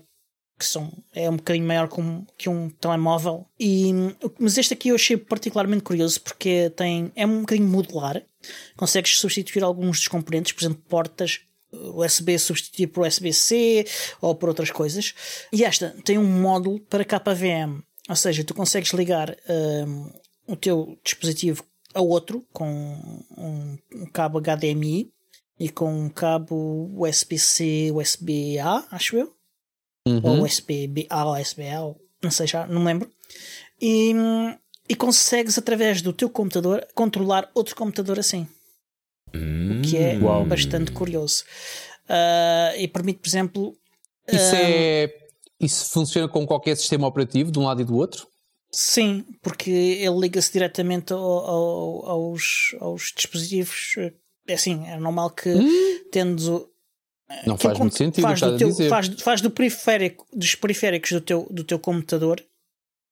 que são, é um bocadinho maior que um, que um telemóvel. E, mas este aqui eu achei particularmente curioso porque tem, é um bocadinho modular, consegues substituir alguns dos componentes, por exemplo, portas. USB substituir por USB-C ou por outras coisas. E esta tem um módulo para KVM, ou seja, tu consegues ligar um, o teu dispositivo a outro com um, um cabo HDMI e com um cabo USB-C, USB-A, acho eu, ou USB-A ou USB-A, ou não sei já, não me lembro. E, e consegues através do teu computador controlar outro computador assim o que é Uau. bastante curioso. Ah, e permite, por exemplo, Isso é. Isso funciona com qualquer sistema operativo, de um lado e do outro? Sim, porque ele liga-se diretamente ao- ao- aos, aos dispositivos. É assim, é normal que tendo Não faz muito sentido faz, do teu, faz, faz do periférico, dos periféricos do teu, do teu computador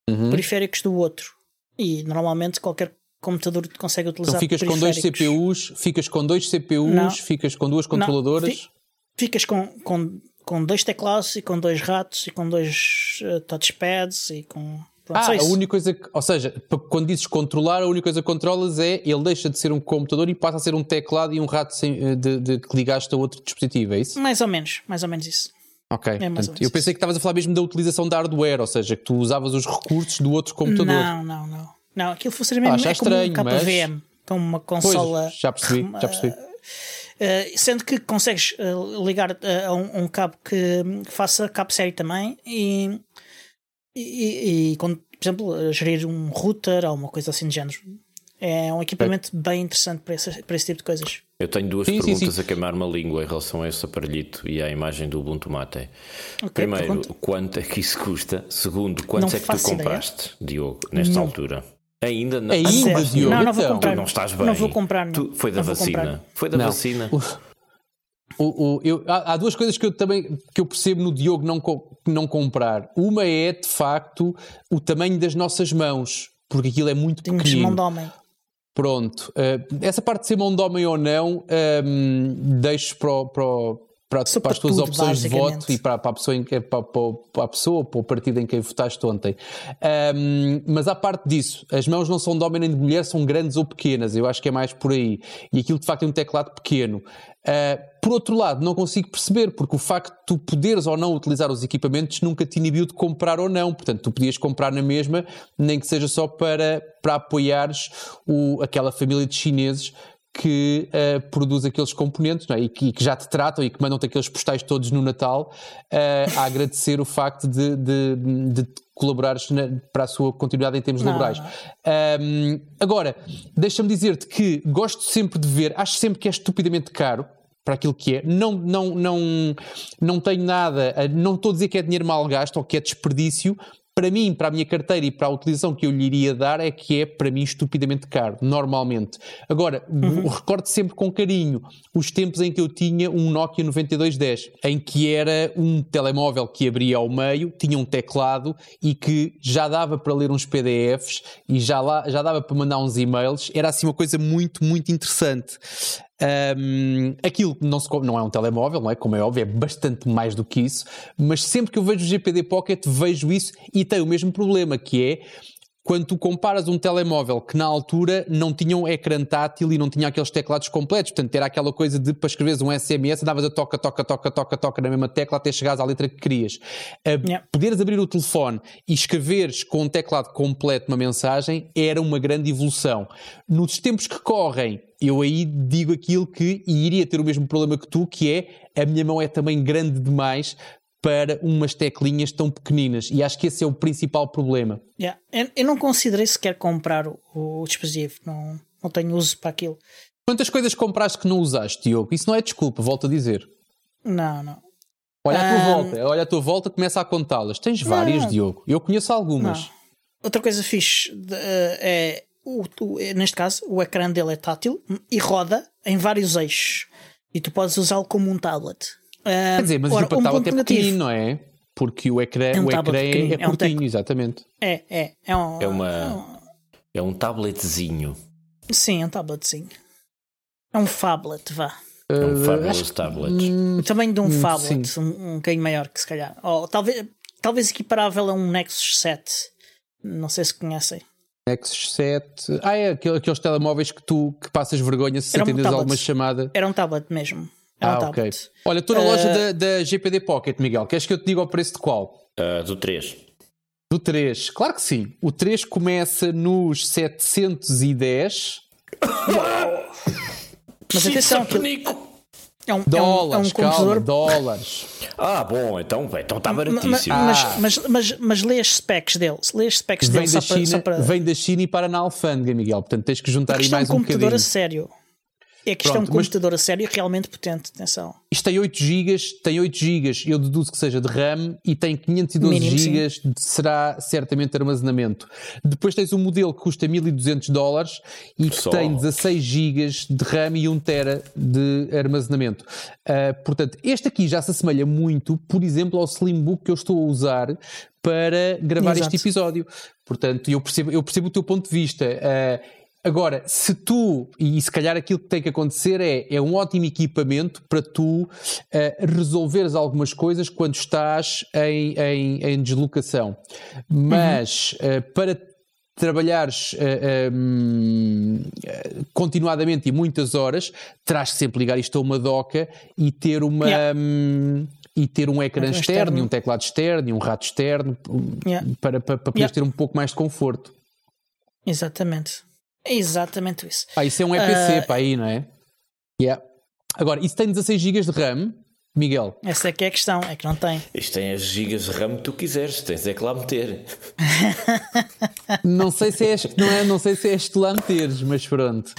Uhum. periféricos do outro. E normalmente qualquer computador consegue utilizar Então ficas com dois. CPUs, ficas com dois CPUs, Não. ficas com duas controladoras. fi- ficas com, com, com dois teclados e com dois ratos e com dois eh, touchpads e com Pronto, Ah, a única coisa que, ou seja, quando dizes controlar, a única coisa que controlas é ele deixa de ser um computador e passa a ser um teclado e um rato sem- eh, de, de que ligaste a outro dispositivo, é isso? Mais ou menos, mais ou menos isso. Ok. ou Portanto, eu pensei que estavas a falar mesmo da utilização da hardware, ou seja, que tu usavas os recursos do outro computador. Não, não, não. Não, aquilo funcionamento Ah, é achei como um estranho, mas- KVM, como uma Pois, consola. já percebi, já percebi. Uh, sendo que consegues ligar a um, um cabo que faça cabo série também e, e, e, e quando, por exemplo, gerir um router ou uma coisa assim de género. É um equipamento bem interessante para esse, para esse tipo de coisas. Eu tenho duas Sim, sim, perguntas sim. a queimar uma língua em relação a esse aparelhito e à imagem do Ubuntu Mate. Ok, Primeiro, pergunta. quanto é que isso custa? Segundo, quantos Não é que tu faço ideia. compraste, Diogo, nesta Não. altura? Ainda não. Ainda, Diogo, não, não vou comprar. Tu não estás bem. Não vou comprar. Não. Tu- foi da vacina. comprar. Foi da Não. vacina. O- o- eu- há, há duas coisas que eu também que eu percebo no Diogo não, não comprar. Uma é, de facto, o tamanho das nossas mãos, porque aquilo é muito Temos pequenino. mão de homem. Pronto. Eh, essa parte de ser mão de homem ou não, ehm, deixo para, para, para, para as tuas tudo, opções de voto e para, para a pessoa em que, para, para, a pessoa, para o partido em quem votaste ontem. Ehm, mas à parte disso, as mãos não são de homem nem de mulher, são grandes ou pequenas. Eu acho que é mais por aí. E aquilo de facto é um teclado pequeno. Uh, por outro lado, não consigo perceber, porque o facto de tu poderes ou não utilizar os equipamentos nunca te inibiu de comprar ou não. Portanto, tu podias comprar na mesma, nem que seja só para, para apoiares o, aquela família de chineses que uh, produz aqueles componentes é? e, que, e que já te tratam e que mandam-te aqueles postais todos no Natal uh, a agradecer o facto de, de, de colaborares na- para a sua continuidade em termos Não, laborais. Um, agora, deixa-me dizer-te que gosto sempre de ver, acho sempre que é estupidamente caro para aquilo que é. Não, não, não, não tenho nada, a- não estou a dizer que é dinheiro mal gasto ou que é desperdício. Para mim, para a minha carteira e para a utilização que eu lhe iria dar, é que é, para mim, estupidamente caro, normalmente. Agora, recordo sempre com carinho os tempos em que eu tinha um Nokia 9210, em que era um telemóvel que abria ao meio, tinha um teclado e que já dava para ler uns PDFs e já, lá, já dava para mandar uns e-mails. Era assim uma coisa muito, muito interessante. Um, aquilo não, se não é um telemóvel, não é? Como é óbvio, é bastante mais do que isso, mas sempre que eu vejo o GPD Pocket, vejo isso e tem o mesmo problema que é quando tu comparas um telemóvel que na altura não tinha um ecrã tátil e não tinha aqueles teclados completos, portanto era aquela coisa de para escreveres um SMS davas a toca, toca, toca, toca, toca na mesma tecla até chegares à letra que querias. A Yeah. Poderes abrir o telefone e escreveres com um teclado completo uma mensagem era uma grande evolução. Nos tempos que correm, eu aí digo aquilo que e iria ter o mesmo problema que tu, que é a minha mão é também grande demais para umas teclinhas tão pequeninas. E acho que esse é o principal problema. Yeah. Eu, eu não considerei sequer comprar o, o dispositivo, não, não tenho uso para aquilo. Quantas coisas compraste que não usaste, Diogo? Isso não é desculpa, volto a dizer. Não, não. Olha à tua Ah, volta, olha à tua volta, começa a contá-las. Tens várias, Não. Diogo. Eu conheço algumas. Não. Outra coisa fixe de- é, o, o- é, neste caso, o ecrã dele é tátil e roda em vários eixos. E tu podes usá-lo como um tablet. Ah, Quer dizer, mas ora, o um tablet ponto é negativo. pequenino, não é? Porque o ecrã, É um o ecrã é, é é um curtinho, exatamente. É, é. É um, É uma. É um tabletzinho. Sim, é um tabletzinho. É um phablet, vá. É um Uh, fabulous tablet. O tamanho de um Hum, phablet, um, um bocadinho maior que se calhar. Ou talvez, talvez equiparável a um Nexus 7. Não sei se conhecem. Nexus 7. Ah, é aquele- aqueles telemóveis que tu que passas vergonha se um atendes tablet. alguma chamada. Era um tablet mesmo. Ah, um ok. Olha, estou na Uh, loja da, da GPD Pocket, Miguel. Queres que eu te diga o preço de qual? Ah, do 3. Do 3. Claro que sim. O 3 começa nos 710 Mas atenção, Penico. é um, é um, é um dólares. calma, computador. dólares. Ah, bom, então então está baratíssimo. Mas, Ah. mas, mas, mas lê as specs dele. Lê as specs Vem dele da, só para, China, só para. vem da China e para na alfândega, Miguel. Portanto, tens que juntar aí é um mais um computador bocadinho. a sério. É que isto é um Pronto, mas- computador a sério realmente potente. Atenção. Isto tem 8 GB, tem 8 GB, eu deduzo que seja de RAM e tem 512 Mínimo, sim. GB, de- será certamente armazenamento. Depois tens um modelo que custa 1200 dólares e que Só. tem 16 GB de RAM e 1 TB de armazenamento. Ah, portanto, este aqui já se assemelha muito, por exemplo, ao Slimbook que eu estou a usar para gravar Exato. este episódio. Portanto, eu percebo, eu percebo o teu ponto de vista. Ah, Agora, se tu, e se calhar aquilo que tem que acontecer é, é um ótimo equipamento para tu uh, resolveres algumas coisas quando estás em, em, em deslocação. Mas uhum. uh, para trabalhares uh, um, continuadamente e muitas horas, terás que sempre ligar isto a uma doca e ter uma. Yeah. Um, e ter um ecrã externo, externo, e um teclado externo, e um rato externo, yeah. para, para, para poderes yeah. ter um pouco mais de conforto. Exatamente. É exatamente isso. Ah, isso é um EPC uh, para aí, não é? Yeah. Agora, isso tem 16 GB de RAM, Miguel? Essa é que é a questão, é que não tem. Isto tem as gigas de RAM que tu quiseres, tens é que lá meter. não sei se é este, não, é, não sei se é este lá meteres, mas pronto.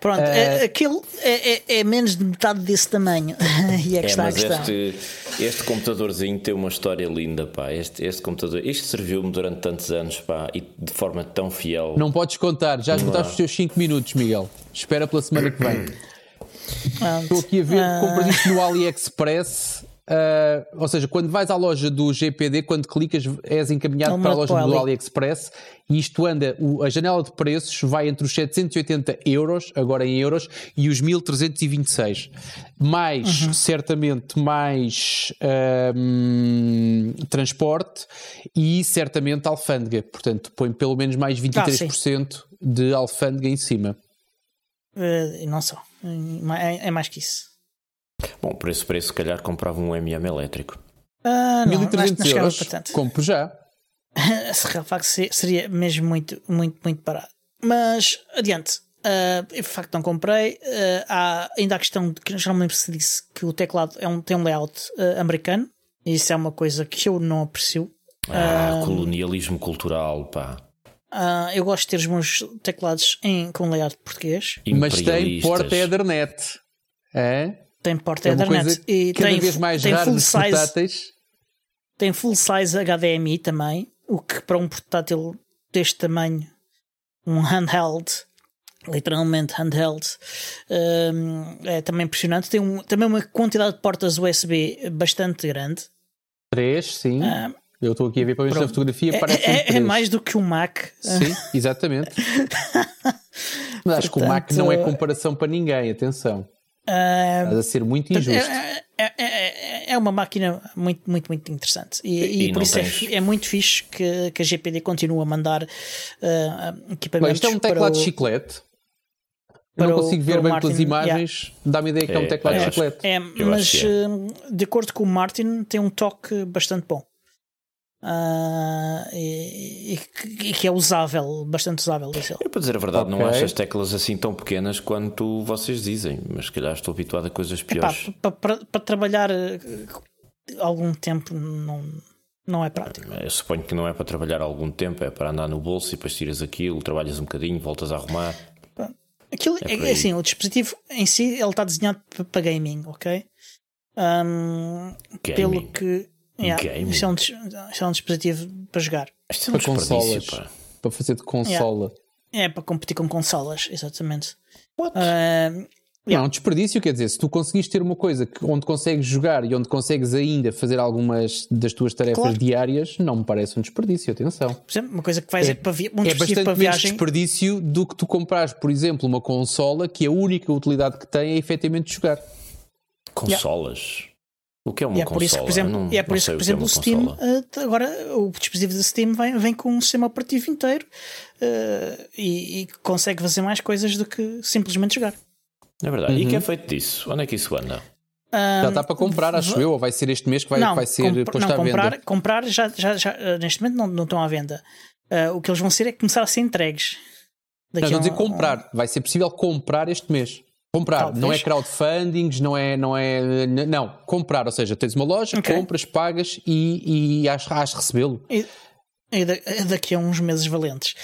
Pronto, uh, é, aquilo é, é, é, menos de metade desse tamanho. e é que é, está mas a questão. Este, este computadorzinho tem uma história linda, pá. Este, este computador, isto serviu-me durante tantos anos, pá, e de forma tão fiel. Não podes contar, já esgotaste os teus 5 minutos, Miguel. Espera pela semana que vem. Estou aqui a ver, uh... compras isto no AliExpress. Uh, ou seja, quando vais à loja do GPD, quando clicas, és encaminhado para a loja do AliExpress e isto anda, o, a janela de preços vai entre os 780 euros, agora em euros, e os 1326. Mais, uhum. certamente, mais um, transporte e certamente alfândega. Portanto, põe pelo menos mais 23% ah, de alfândega em cima. Uh, não só. É, é, mais que isso. Bom, por esse preço, se calhar comprava um MM elétrico. Uh, não, 1300 euros. Compro já. de facto seria mesmo muito, muito, muito parado. Mas adiante. Uh, de facto não comprei. Uh, há ainda a questão de que já não me lembro se disse que o teclado é um, tem um layout uh, americano. E isso é uma coisa que eu não aprecio. Ah, colonialismo cultural, pá. Uh, eu gosto de ter os meus teclados em, com layout português. Mas tem porta Ethernet. É? Tem porta é Ethernet. E cada tem, vez mais tem full size, Tem full size HDMI também. O que para um portátil deste tamanho, um handheld, literalmente handheld, um, é também impressionante. Tem um, também uma quantidade de portas USB bastante grande. Três, sim. Uh, eu estou aqui a ver para ver se a fotografia é, parece. É, é, mais do que o Mac. Sim, exatamente. Mas acho Portanto, que o Mac não é comparação para ninguém, atenção. Uh, Estás a ser muito injusto. É, é, é, é, uma máquina muito, muito, muito interessante. E, e, e por isso tens... é, muito fixe que, que a GPD continua a mandar uh, equipamentos. Mas isto é um teclado de chiclete. Eu não consigo ver bem Martin, pelas imagens, yeah. dá-me ideia que é, um teclado de chiclete. É, mas de acordo com o Martin, tem um toque bastante bom. Uh, e, e, que é usável, bastante usável. Disse Eu, para dizer a verdade, okay. não acho as teclas assim tão pequenas quanto vocês dizem, mas se calhar estou habituado a coisas piores. Epá, para, para, para trabalhar eh, algum tempo não, não é prático. Eu suponho que não é para trabalhar algum tempo, é para andar no bolso e depois tiras aquilo, trabalhas um bocadinho, voltas a arrumar. Aquilo é, é assim, o dispositivo em si ele está desenhado para gaming, ok? Um, gaming. Pelo que Yeah. Game. Isso, é um, isso é um dispositivo para jogar. Isto é para consolas. Pá. Para fazer de consola. Yeah. É para competir com consolas, exatamente. What? Uh, yeah. Não, desperdício quer dizer, se tu conseguis ter uma coisa que, onde consegues jogar e onde consegues ainda fazer algumas das tuas tarefas claro. diárias, não me parece um desperdício, atenção. Por exemplo, uma coisa que vais é, para, vi um é bastante para menos desperdício do que tu comprares, por exemplo, uma consola que a única utilidade que tem é efetivamente jogar. Consolas? O que é uma e é por isso que, por exemplo, não, e é por isso que, por exemplo, o Steam, uh, agora o dispositivo da Steam vem, vem com um sistema operativo inteiro uh, e, e, consegue fazer mais coisas do que simplesmente jogar. É verdade. Uhum. E que é feito disso? Onde é que isso anda? Um, já está para comprar, acho eu, ou vai ser este mês que vai, não, vai ser comp posto não, comprar, à venda? Comprar já, já, já uh, neste momento não, não estão à venda. Uh, o que eles vão ser é começar a ser entregues. Daqui não, a dizer comprar, vai ser possível comprar este mês. Comprar, Talvez. não é crowdfundings, não é, não é. Não, comprar, ou seja, tens uma loja, okay. compras, pagas e, e has, has recebê-lo. E, e daqui a uns meses valentes.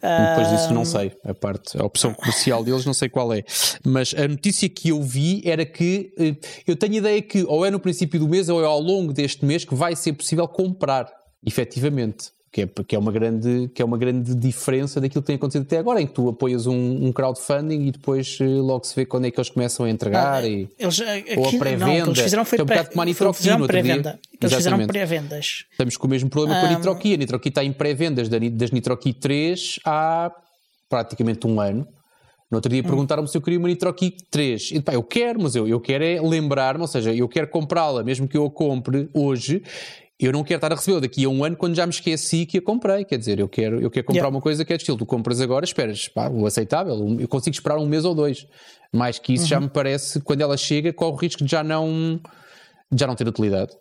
Depois disso não sei, a parte, a opção comercial deles não sei qual é. Mas a notícia que eu vi era que eh, eu tenho ideia que ou é no princípio do mês ou é ao longo deste mês que vai ser possível comprar, efetivamente que é, que é, uma, grande, que é uma grande diferença daquilo que tem acontecido até agora, em que tu apoias um, um crowdfunding e depois eh, logo se vê quando é que eles começam a entregar ah, e, eles, eh, ou a pré-venda. Eles fizeram foi é um bocado como a outro dia. Eles fizeram pré-vendas. Estamos com o mesmo problema um, com a Nitroquia. A Nitroquia está em pré-vendas das Nitroquia 3 há praticamente um ano. No outro dia perguntaram-me se eu queria uma Nitro Key 3. E, pá, eu quero, mas eu, eu quero é lembrar-me, ou seja, eu quero comprá-la, mesmo que eu a compre hoje, eu não quero estar a receber daqui a um ano quando já me esqueci que a comprei. Quer dizer, eu quero, eu quero comprar Yeah. uma coisa que é de estilo. Tu compras agora, esperas, pá, o aceitável. Eu consigo esperar um mês ou dois. Mais que isso já me parece, quando ela chega, corre o risco de já não, de já não ter utilidade.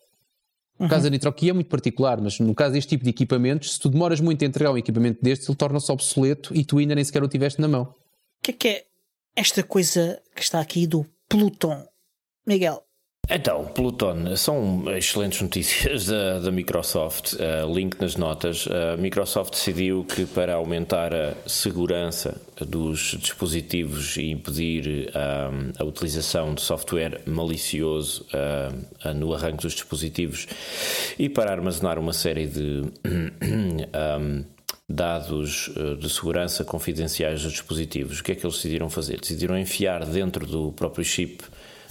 No caso da Nitro Key é muito particular, mas no caso deste tipo de equipamentos, se tu demoras muito a entregar um equipamento destes, ele torna-se obsoleto e tu ainda nem sequer o tiveste na mão. O que é que é esta coisa que está aqui do Pluton? Miguel, Então, Pluton, são excelentes notícias da, da Microsoft. Uh, link nas notas. A Microsoft decidiu que para aumentar a segurança dos dispositivos e impedir um, a utilização de software malicioso uh, no arranque dos dispositivos e para armazenar uma série de um, dados uh, de segurança confidenciais dos dispositivos, o que é que eles decidiram fazer? Decidiram enfiar dentro do próprio chip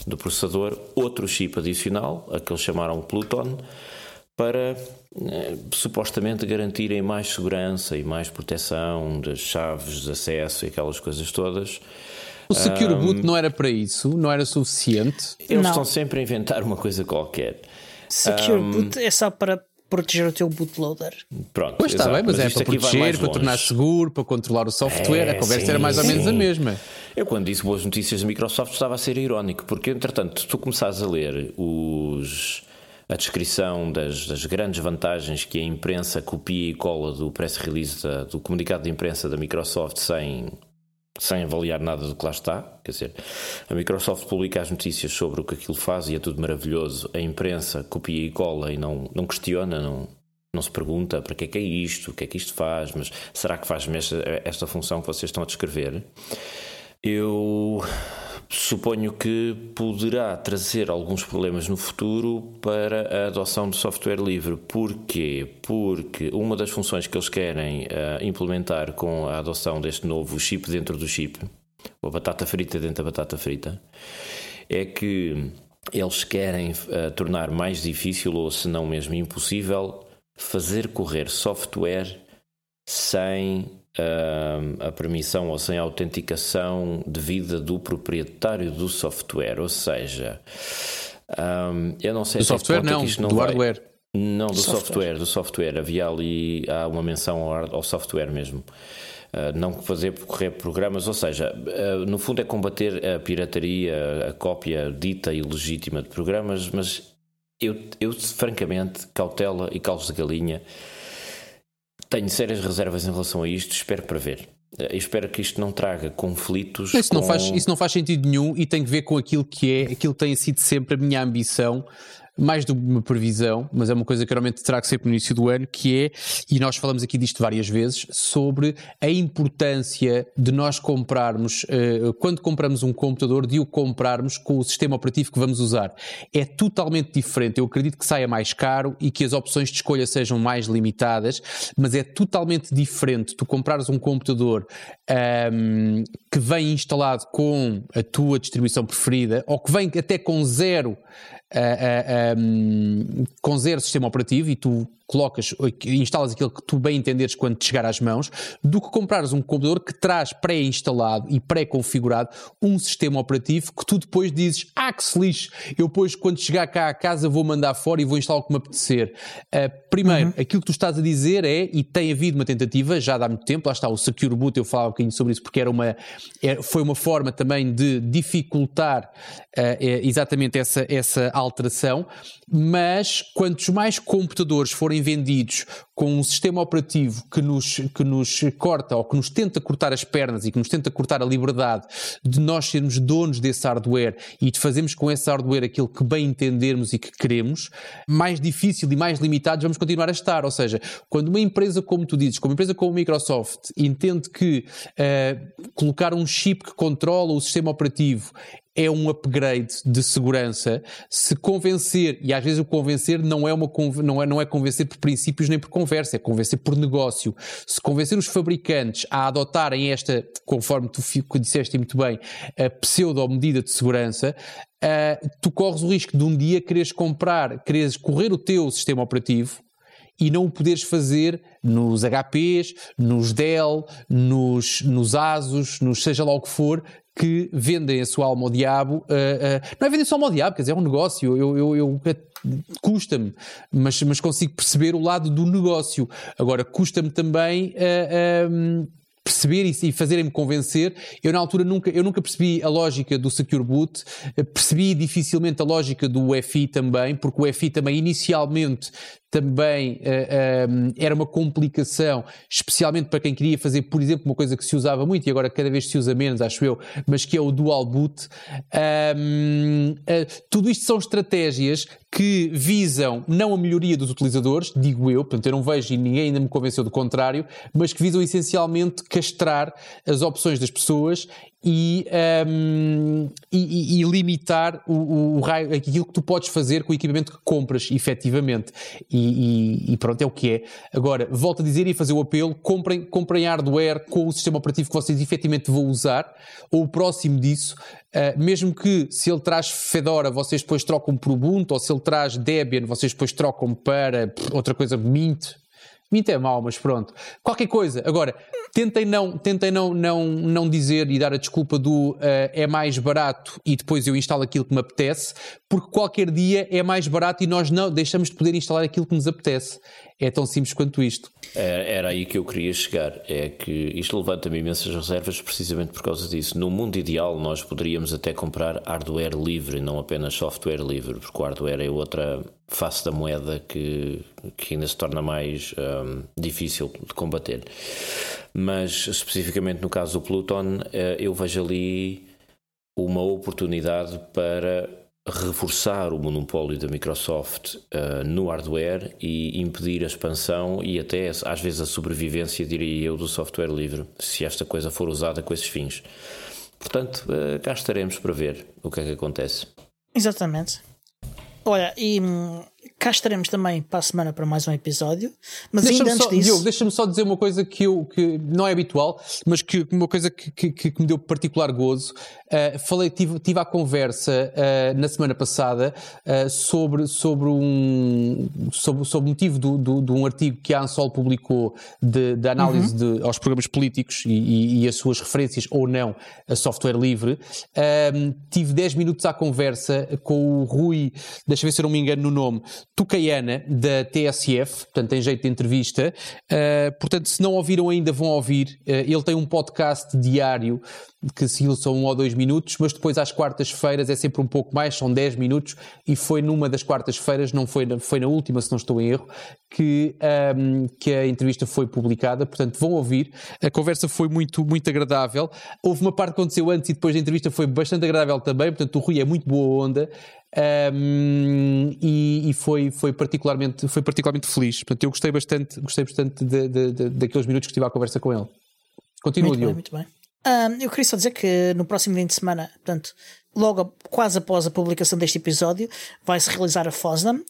do processador outro chip adicional, a que eles chamaram Pluton, para eh, supostamente garantirem mais segurança e mais proteção das chaves de acesso e aquelas coisas todas. O Secure Boot não era para isso, não era suficiente. Eles Não. estão sempre a inventar uma coisa qualquer. Secure Boot é só para proteger o teu bootloader. Pronto, Pois está exato, bem, mas, é isto para proteger, para tornar seguro, para controlar o software. É, a conversa sim, era mais ou menos a sim. mesma. Eu, quando disse boas notícias da Microsoft, estava a ser irónico, porque, entretanto, tu começares a ler os, a descrição das, das grandes vantagens que a imprensa copia e cola do press release, da- do comunicado de imprensa da Microsoft, sem, sem avaliar nada do que lá está, quer dizer, a Microsoft publica as notícias sobre o que aquilo faz e é tudo maravilhoso, a imprensa copia e cola e não, não questiona, não. Não se pergunta para que é que é isto, o que é que isto faz, mas será que faz esta, esta função que vocês estão a descrever? Eu suponho que poderá trazer alguns problemas no futuro para a adoção de software livre. Porquê? Porque uma das funções que eles querem eh, implementar com a adoção deste novo chip dentro do chip, ou a batata frita dentro da batata frita, é que eles querem eh, tornar mais difícil, ou se não mesmo impossível, fazer correr software sem a permissão ou sem a autenticação devida do proprietário do software. Ou seja, ah, eu não sei Do software é que não, isto não do vai- hardware. Não, do Software. software. do software. Havia ali há uma menção ao software mesmo. Ah, não fazer correr programas, ou seja, ah, no fundo é combater a pirataria, a cópia dita e legítima de programas, mas eu, eu francamente, cautela e calos de galinha, tenho sérias reservas em relação a isto, espero para ver. Eu espero que isto não traga conflitos. Isso não, com- faz, isso não faz sentido nenhum e tem que ver com aquilo que é, aquilo que tem sido sempre a minha ambição, mais do que uma previsão, mas é uma coisa que realmente trago sempre no início do ano, que é, e nós falamos aqui disto várias vezes, sobre a importância de nós comprarmos, eh, quando compramos um computador, de o comprarmos com o sistema operativo que vamos usar. É totalmente diferente. Eu acredito que saia mais caro e que as opções de escolha sejam mais limitadas, mas é totalmente diferente tu comprares um computador ahm, que vem instalado com a tua distribuição preferida ou que vem até com zero ah, ahm, com zero sistema operativo e tu colocas, instalas aquilo que tu bem entenderes quando te chegar às mãos, do que comprares um computador que traz pré-instalado e pré-configurado um sistema operativo que tu depois dizes, ah que se lixe, eu depois quando chegar cá à casa vou mandar fora e vou instalar o que me apetecer. Ah, primeiro, aquilo que tu estás a dizer é, e tem havido uma tentativa já há muito tempo, lá está o Secure Boot, eu falava um bocadinho sobre isso porque era uma, era- foi uma forma também de dificultar é, exatamente essa, essa alteração, mas quantos mais computadores forem vendidos com um sistema operativo que nos, que nos corta ou que nos tenta cortar as pernas e que nos tenta cortar a liberdade de nós sermos donos desse hardware e de fazermos com esse hardware aquilo que bem entendermos e que queremos, mais difícil e mais limitados vamos continuar a estar. Ou seja, quando uma empresa, como tu dizes, como uma empresa como a Microsoft, entende que eh, colocar um chip que controla o sistema operativo é um upgrade de segurança, se convencer, e às vezes o convencer não é, uma, não é, não é convencer por princípios nem por conversa, é convencer por negócio. Se convencer os fabricantes a adotarem esta, conforme tu disseste muito bem, a pseudo-medida de segurança, ah, tu corres o risco de um dia quereres comprar, quereres correr o teu sistema operativo e não o poderes fazer nos HPs, nos Dell, nos, nos Asus, nos seja lá o que for, que vendem a sua alma ao diabo. Uh, uh, não é vender só alma ao diabo, quer dizer, é um negócio. Eu, eu, eu custa-me, mas, mas consigo perceber o lado do negócio. Agora, custa-me também. Uh, perceber e, fazerem-me convencer. Eu na altura nunca, eu nunca percebi a lógica do Secure Boot, percebi dificilmente a lógica do UEFI também, porque o UEFI também inicialmente também uh, eh, um, eh, era uma complicação, especialmente para quem queria fazer, por exemplo, uma coisa que se usava muito e agora cada vez se usa menos, acho eu, mas que é o dual boot. Um, uh, eh, tudo isto são estratégias que visam não a melhoria dos utilizadores, digo eu, portanto eu não vejo e ninguém ainda me convenceu do contrário, mas que visam essencialmente castrar as opções das pessoas e, um, e, e, limitar o, o, raio, aquilo que tu podes fazer com o equipamento que compras, efetivamente. E, e, pronto, é o que é. Agora, volto a dizer e fazer o apelo: comprem, comprem hardware com o sistema operativo que vocês efetivamente vão usar, ou próximo disso. Uh, mesmo que se ele traz Fedora, vocês depois trocam por Ubuntu, ou se ele traz Debian, vocês depois trocam para outra coisa, Mint, Mint é mau, mas pronto. Qualquer coisa. Agora, tentem não, tentem não, não, não dizer e dar a desculpa do uh, é mais barato e depois eu instalo aquilo que me apetece, porque qualquer dia é mais barato e nós não deixamos de poder instalar aquilo que nos apetece. É tão simples quanto isto. Era aí que eu queria chegar. É que isto levanta-me imensas reservas precisamente por causa disso. No mundo ideal, nós poderíamos até comprar hardware livre, não apenas software livre, porque o hardware é outra face da moeda que, que ainda se torna mais um, difícil de combater. Mas especificamente no caso do Pluton, eh, eu vejo ali uma oportunidade para reforçar o monopólio da Microsoft uh, no hardware e impedir a expansão e até às vezes a sobrevivência, diria eu, do software livre, se esta coisa for usada com esses fins. Portanto, uh, cá estaremos para ver o que é que acontece. Exatamente. Olha, e hum, cá estaremos também para a semana para mais um episódio. Mas deixa ainda antes só, disso. Deixa-me só dizer uma coisa que, eu, que não é habitual, mas que uma coisa que, que, que me deu particular gozo. Uh, falei, tive, tive a conversa uh, na semana passada uh, sobre, sobre, um, sobre, sobre motivo do, do, de um artigo que a Ansol publicou de, de análise uhum. de, aos programas políticos e, e, e, as suas referências ou não a software livre. tive 10 minutos à conversa com o Rui, deixa eu ver se eu não me engano no nome, Tucaiana, da TSF, portanto tem jeito de entrevista. Uh, portanto, se não ouviram ainda, vão ouvir. Uh, ele tem um podcast diário que se são um ou dois minutos, mas depois às quartas-feiras é sempre um pouco mais, são 10 minutos, e foi numa das quartas-feiras, não foi na, foi na última, se não estou em erro, que, um, que a entrevista foi publicada, portanto vão ouvir. A conversa foi muito, muito agradável. Houve uma parte que aconteceu antes e depois da entrevista foi bastante agradável também, portanto o Rui é muito boa onda. Um, e, e, foi, foi, particularmente, foi particularmente feliz. Portanto, eu gostei bastante, gostei bastante de, de, de, daqueles minutos que estive à conversa com ele. Continua, muito Diogo. Bem, muito bem. Um, eu queria só dizer que no próximo fim de semana, portanto, logo quase após a publicação deste episódio, vai-se realizar a FOSDAM,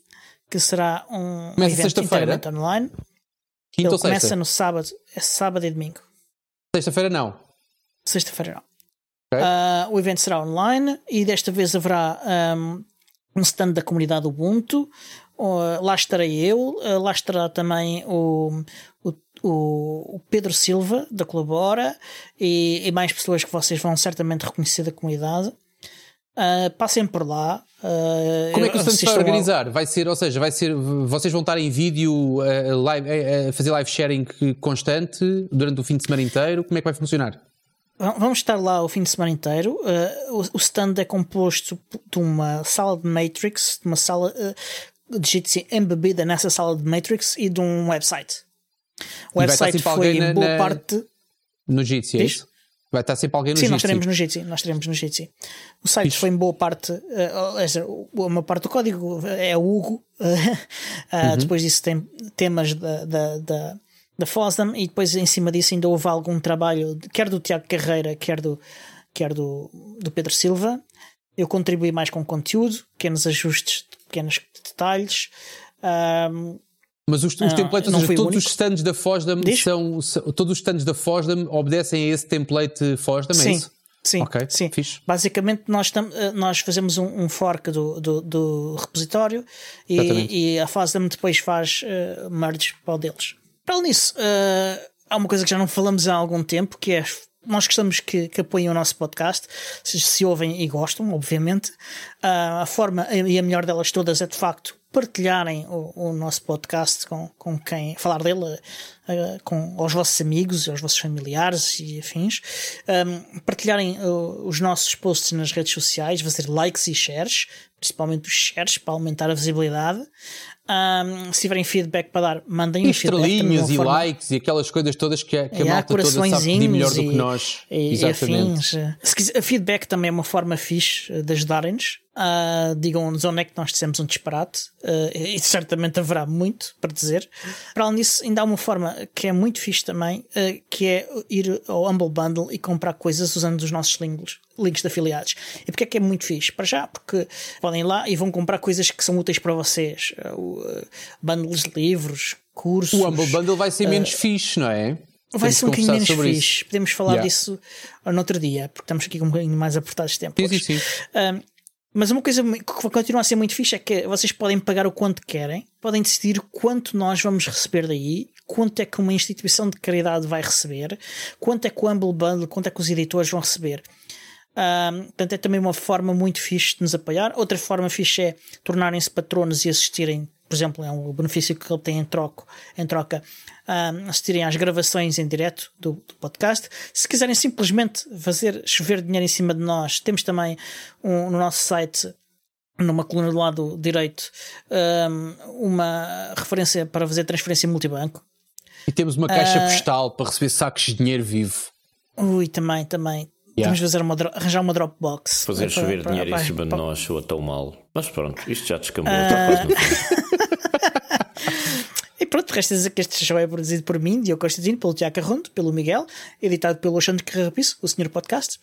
que será um, começa evento online. Quinta Ele ou começa sexta? no sábado, é sábado e domingo. Sexta-feira não. Sexta-feira não. Okay. Uh, o evento será online e desta vez haverá um, um stand da comunidade Ubuntu. Uh, lá estarei eu, uh, lá estará também o, o, o, Pedro Silva da Colabora e, e, mais pessoas que vocês vão certamente reconhecer da comunidade. Passem por lá. Como é que o stand vai organizar? Ao... Vai ser, ou seja, vai ser, vocês vão estar em vídeo live, uh, fazer live sharing constante durante o fim de semana inteiro? Como é que vai funcionar? Vamos estar lá o fim de semana inteiro. Uh, o, stand é composto de uma sala de Matrix, de uma sala uh, de Jitsi embebida nessa sala de Matrix e de um website. O website foi em boa na, parte. No Jitsi, é isso? Vai estar sempre alguém no Sim, nós estaremos no Jitsi. Nós estaremos no Jitsi. O site foi em boa parte. Uh, uma parte do código é o Hugo. uhum. Depois disso tem temas da, da, da da FOSDEM e depois em cima disso ainda houve algum trabalho, quer do Tiago Carreira, quer do, quer do, do Pedro Silva. Eu contribuí mais com conteúdo, pequenos ajustes, pequenos detalhes. Um, mas os, os templates, ou seja, todos os stands da FOSDEM são, são, todos os stands da FOSDEM obedecem a esse template FOSDEM, é sim, isso? Sim, Ok, sim. fixe. Basicamente, nós, tam- eh, nós fazemos um, um fork do, do, do repositório e, e a Fazem depois faz uh, merge para o deles. Para além disso, eh, há uma coisa que já não falamos há algum tempo que é. Nós gostamos que, que apoiem o nosso podcast, se, se ouvem e gostam, obviamente. Ah, a forma e a melhor delas todas é de facto partilharem o, o nosso podcast com, com quem falar dele, eh, com aos vossos amigos, aos vossos familiares e afins, Um, partilharem uh, os nossos posts nas redes sociais, fazer likes e shares, principalmente os shares para aumentar a visibilidade. Um, se tiverem feedback para dar, mandem E o feedback. também é estrelinhas e forma- likes e aquelas coisas todas que a, que a e malta toda sabe pedir melhor do que e- nós. E, e Exatamente. afins. Se quiser, feedback também é uma forma fixe de ajudarem-nos. Ah, Digam-nos onde é que nós dissemos um disparate. Ah, e certamente haverá muito para dizer. Para além disso, ainda há uma forma que é muito fixe também, ah, que é ir ao Humble Bundle e comprar coisas usando os nossos links, links de afiliados. E porque é que é muito fixe? Para já, porque podem ir lá e vão comprar coisas que são úteis para vocês. Bundles de livros, cursos. O Humble Bundle vai ser menos fixe, não é? Vai ser um bocadinho menos fixe. isso. Podemos falar Yeah. disso no outro dia, porque estamos aqui com um bocadinho mais apertados de tempo. Sim, sim, sim. Um, mas uma coisa que continua a ser muito fixe é que vocês podem pagar o quanto querem, podem decidir quanto nós vamos receber daí, quanto é que uma instituição de caridade vai receber, quanto é que o Humble Bundle, quanto é que os editores vão receber. Um, portanto, é também uma forma muito fixe de nos apoiar. Outra forma fixe é tornarem-se patronos e assistirem, por exemplo, é um benefício que ele tem em, troco, em troca, um, assistirem às gravações em direto do, do podcast. Se quiserem simplesmente fazer chover dinheiro em cima de nós, temos também um, no nosso site numa coluna do lado direito um, uma referência para fazer transferência multibanco. E temos uma caixa Ah. postal para receber sacos de dinheiro vivo. Ui, também, também. Yeah. Temos de fazer uma, arranjar uma Dropbox. Fazer Para- chover dinheiro para- em cima de nós soa tão mal. Mas pronto, isto já descambou, Ah. está quase no fim. E pronto, resta dizer que este show é produzido por mim, Diogo Constantino, pelo Tiago Carrondo, pelo Miguel, editado pelo Alexandre Carrapiço, o Senhor Podcast.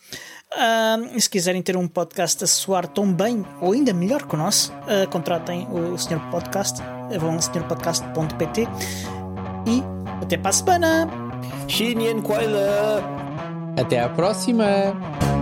E se quiserem ter um podcast a soar tão bem ou ainda melhor que o nosso, ah, contratem o Senhor Podcast, vão a senhorpodcast.pt e até para a semana! Kuala! Até à próxima!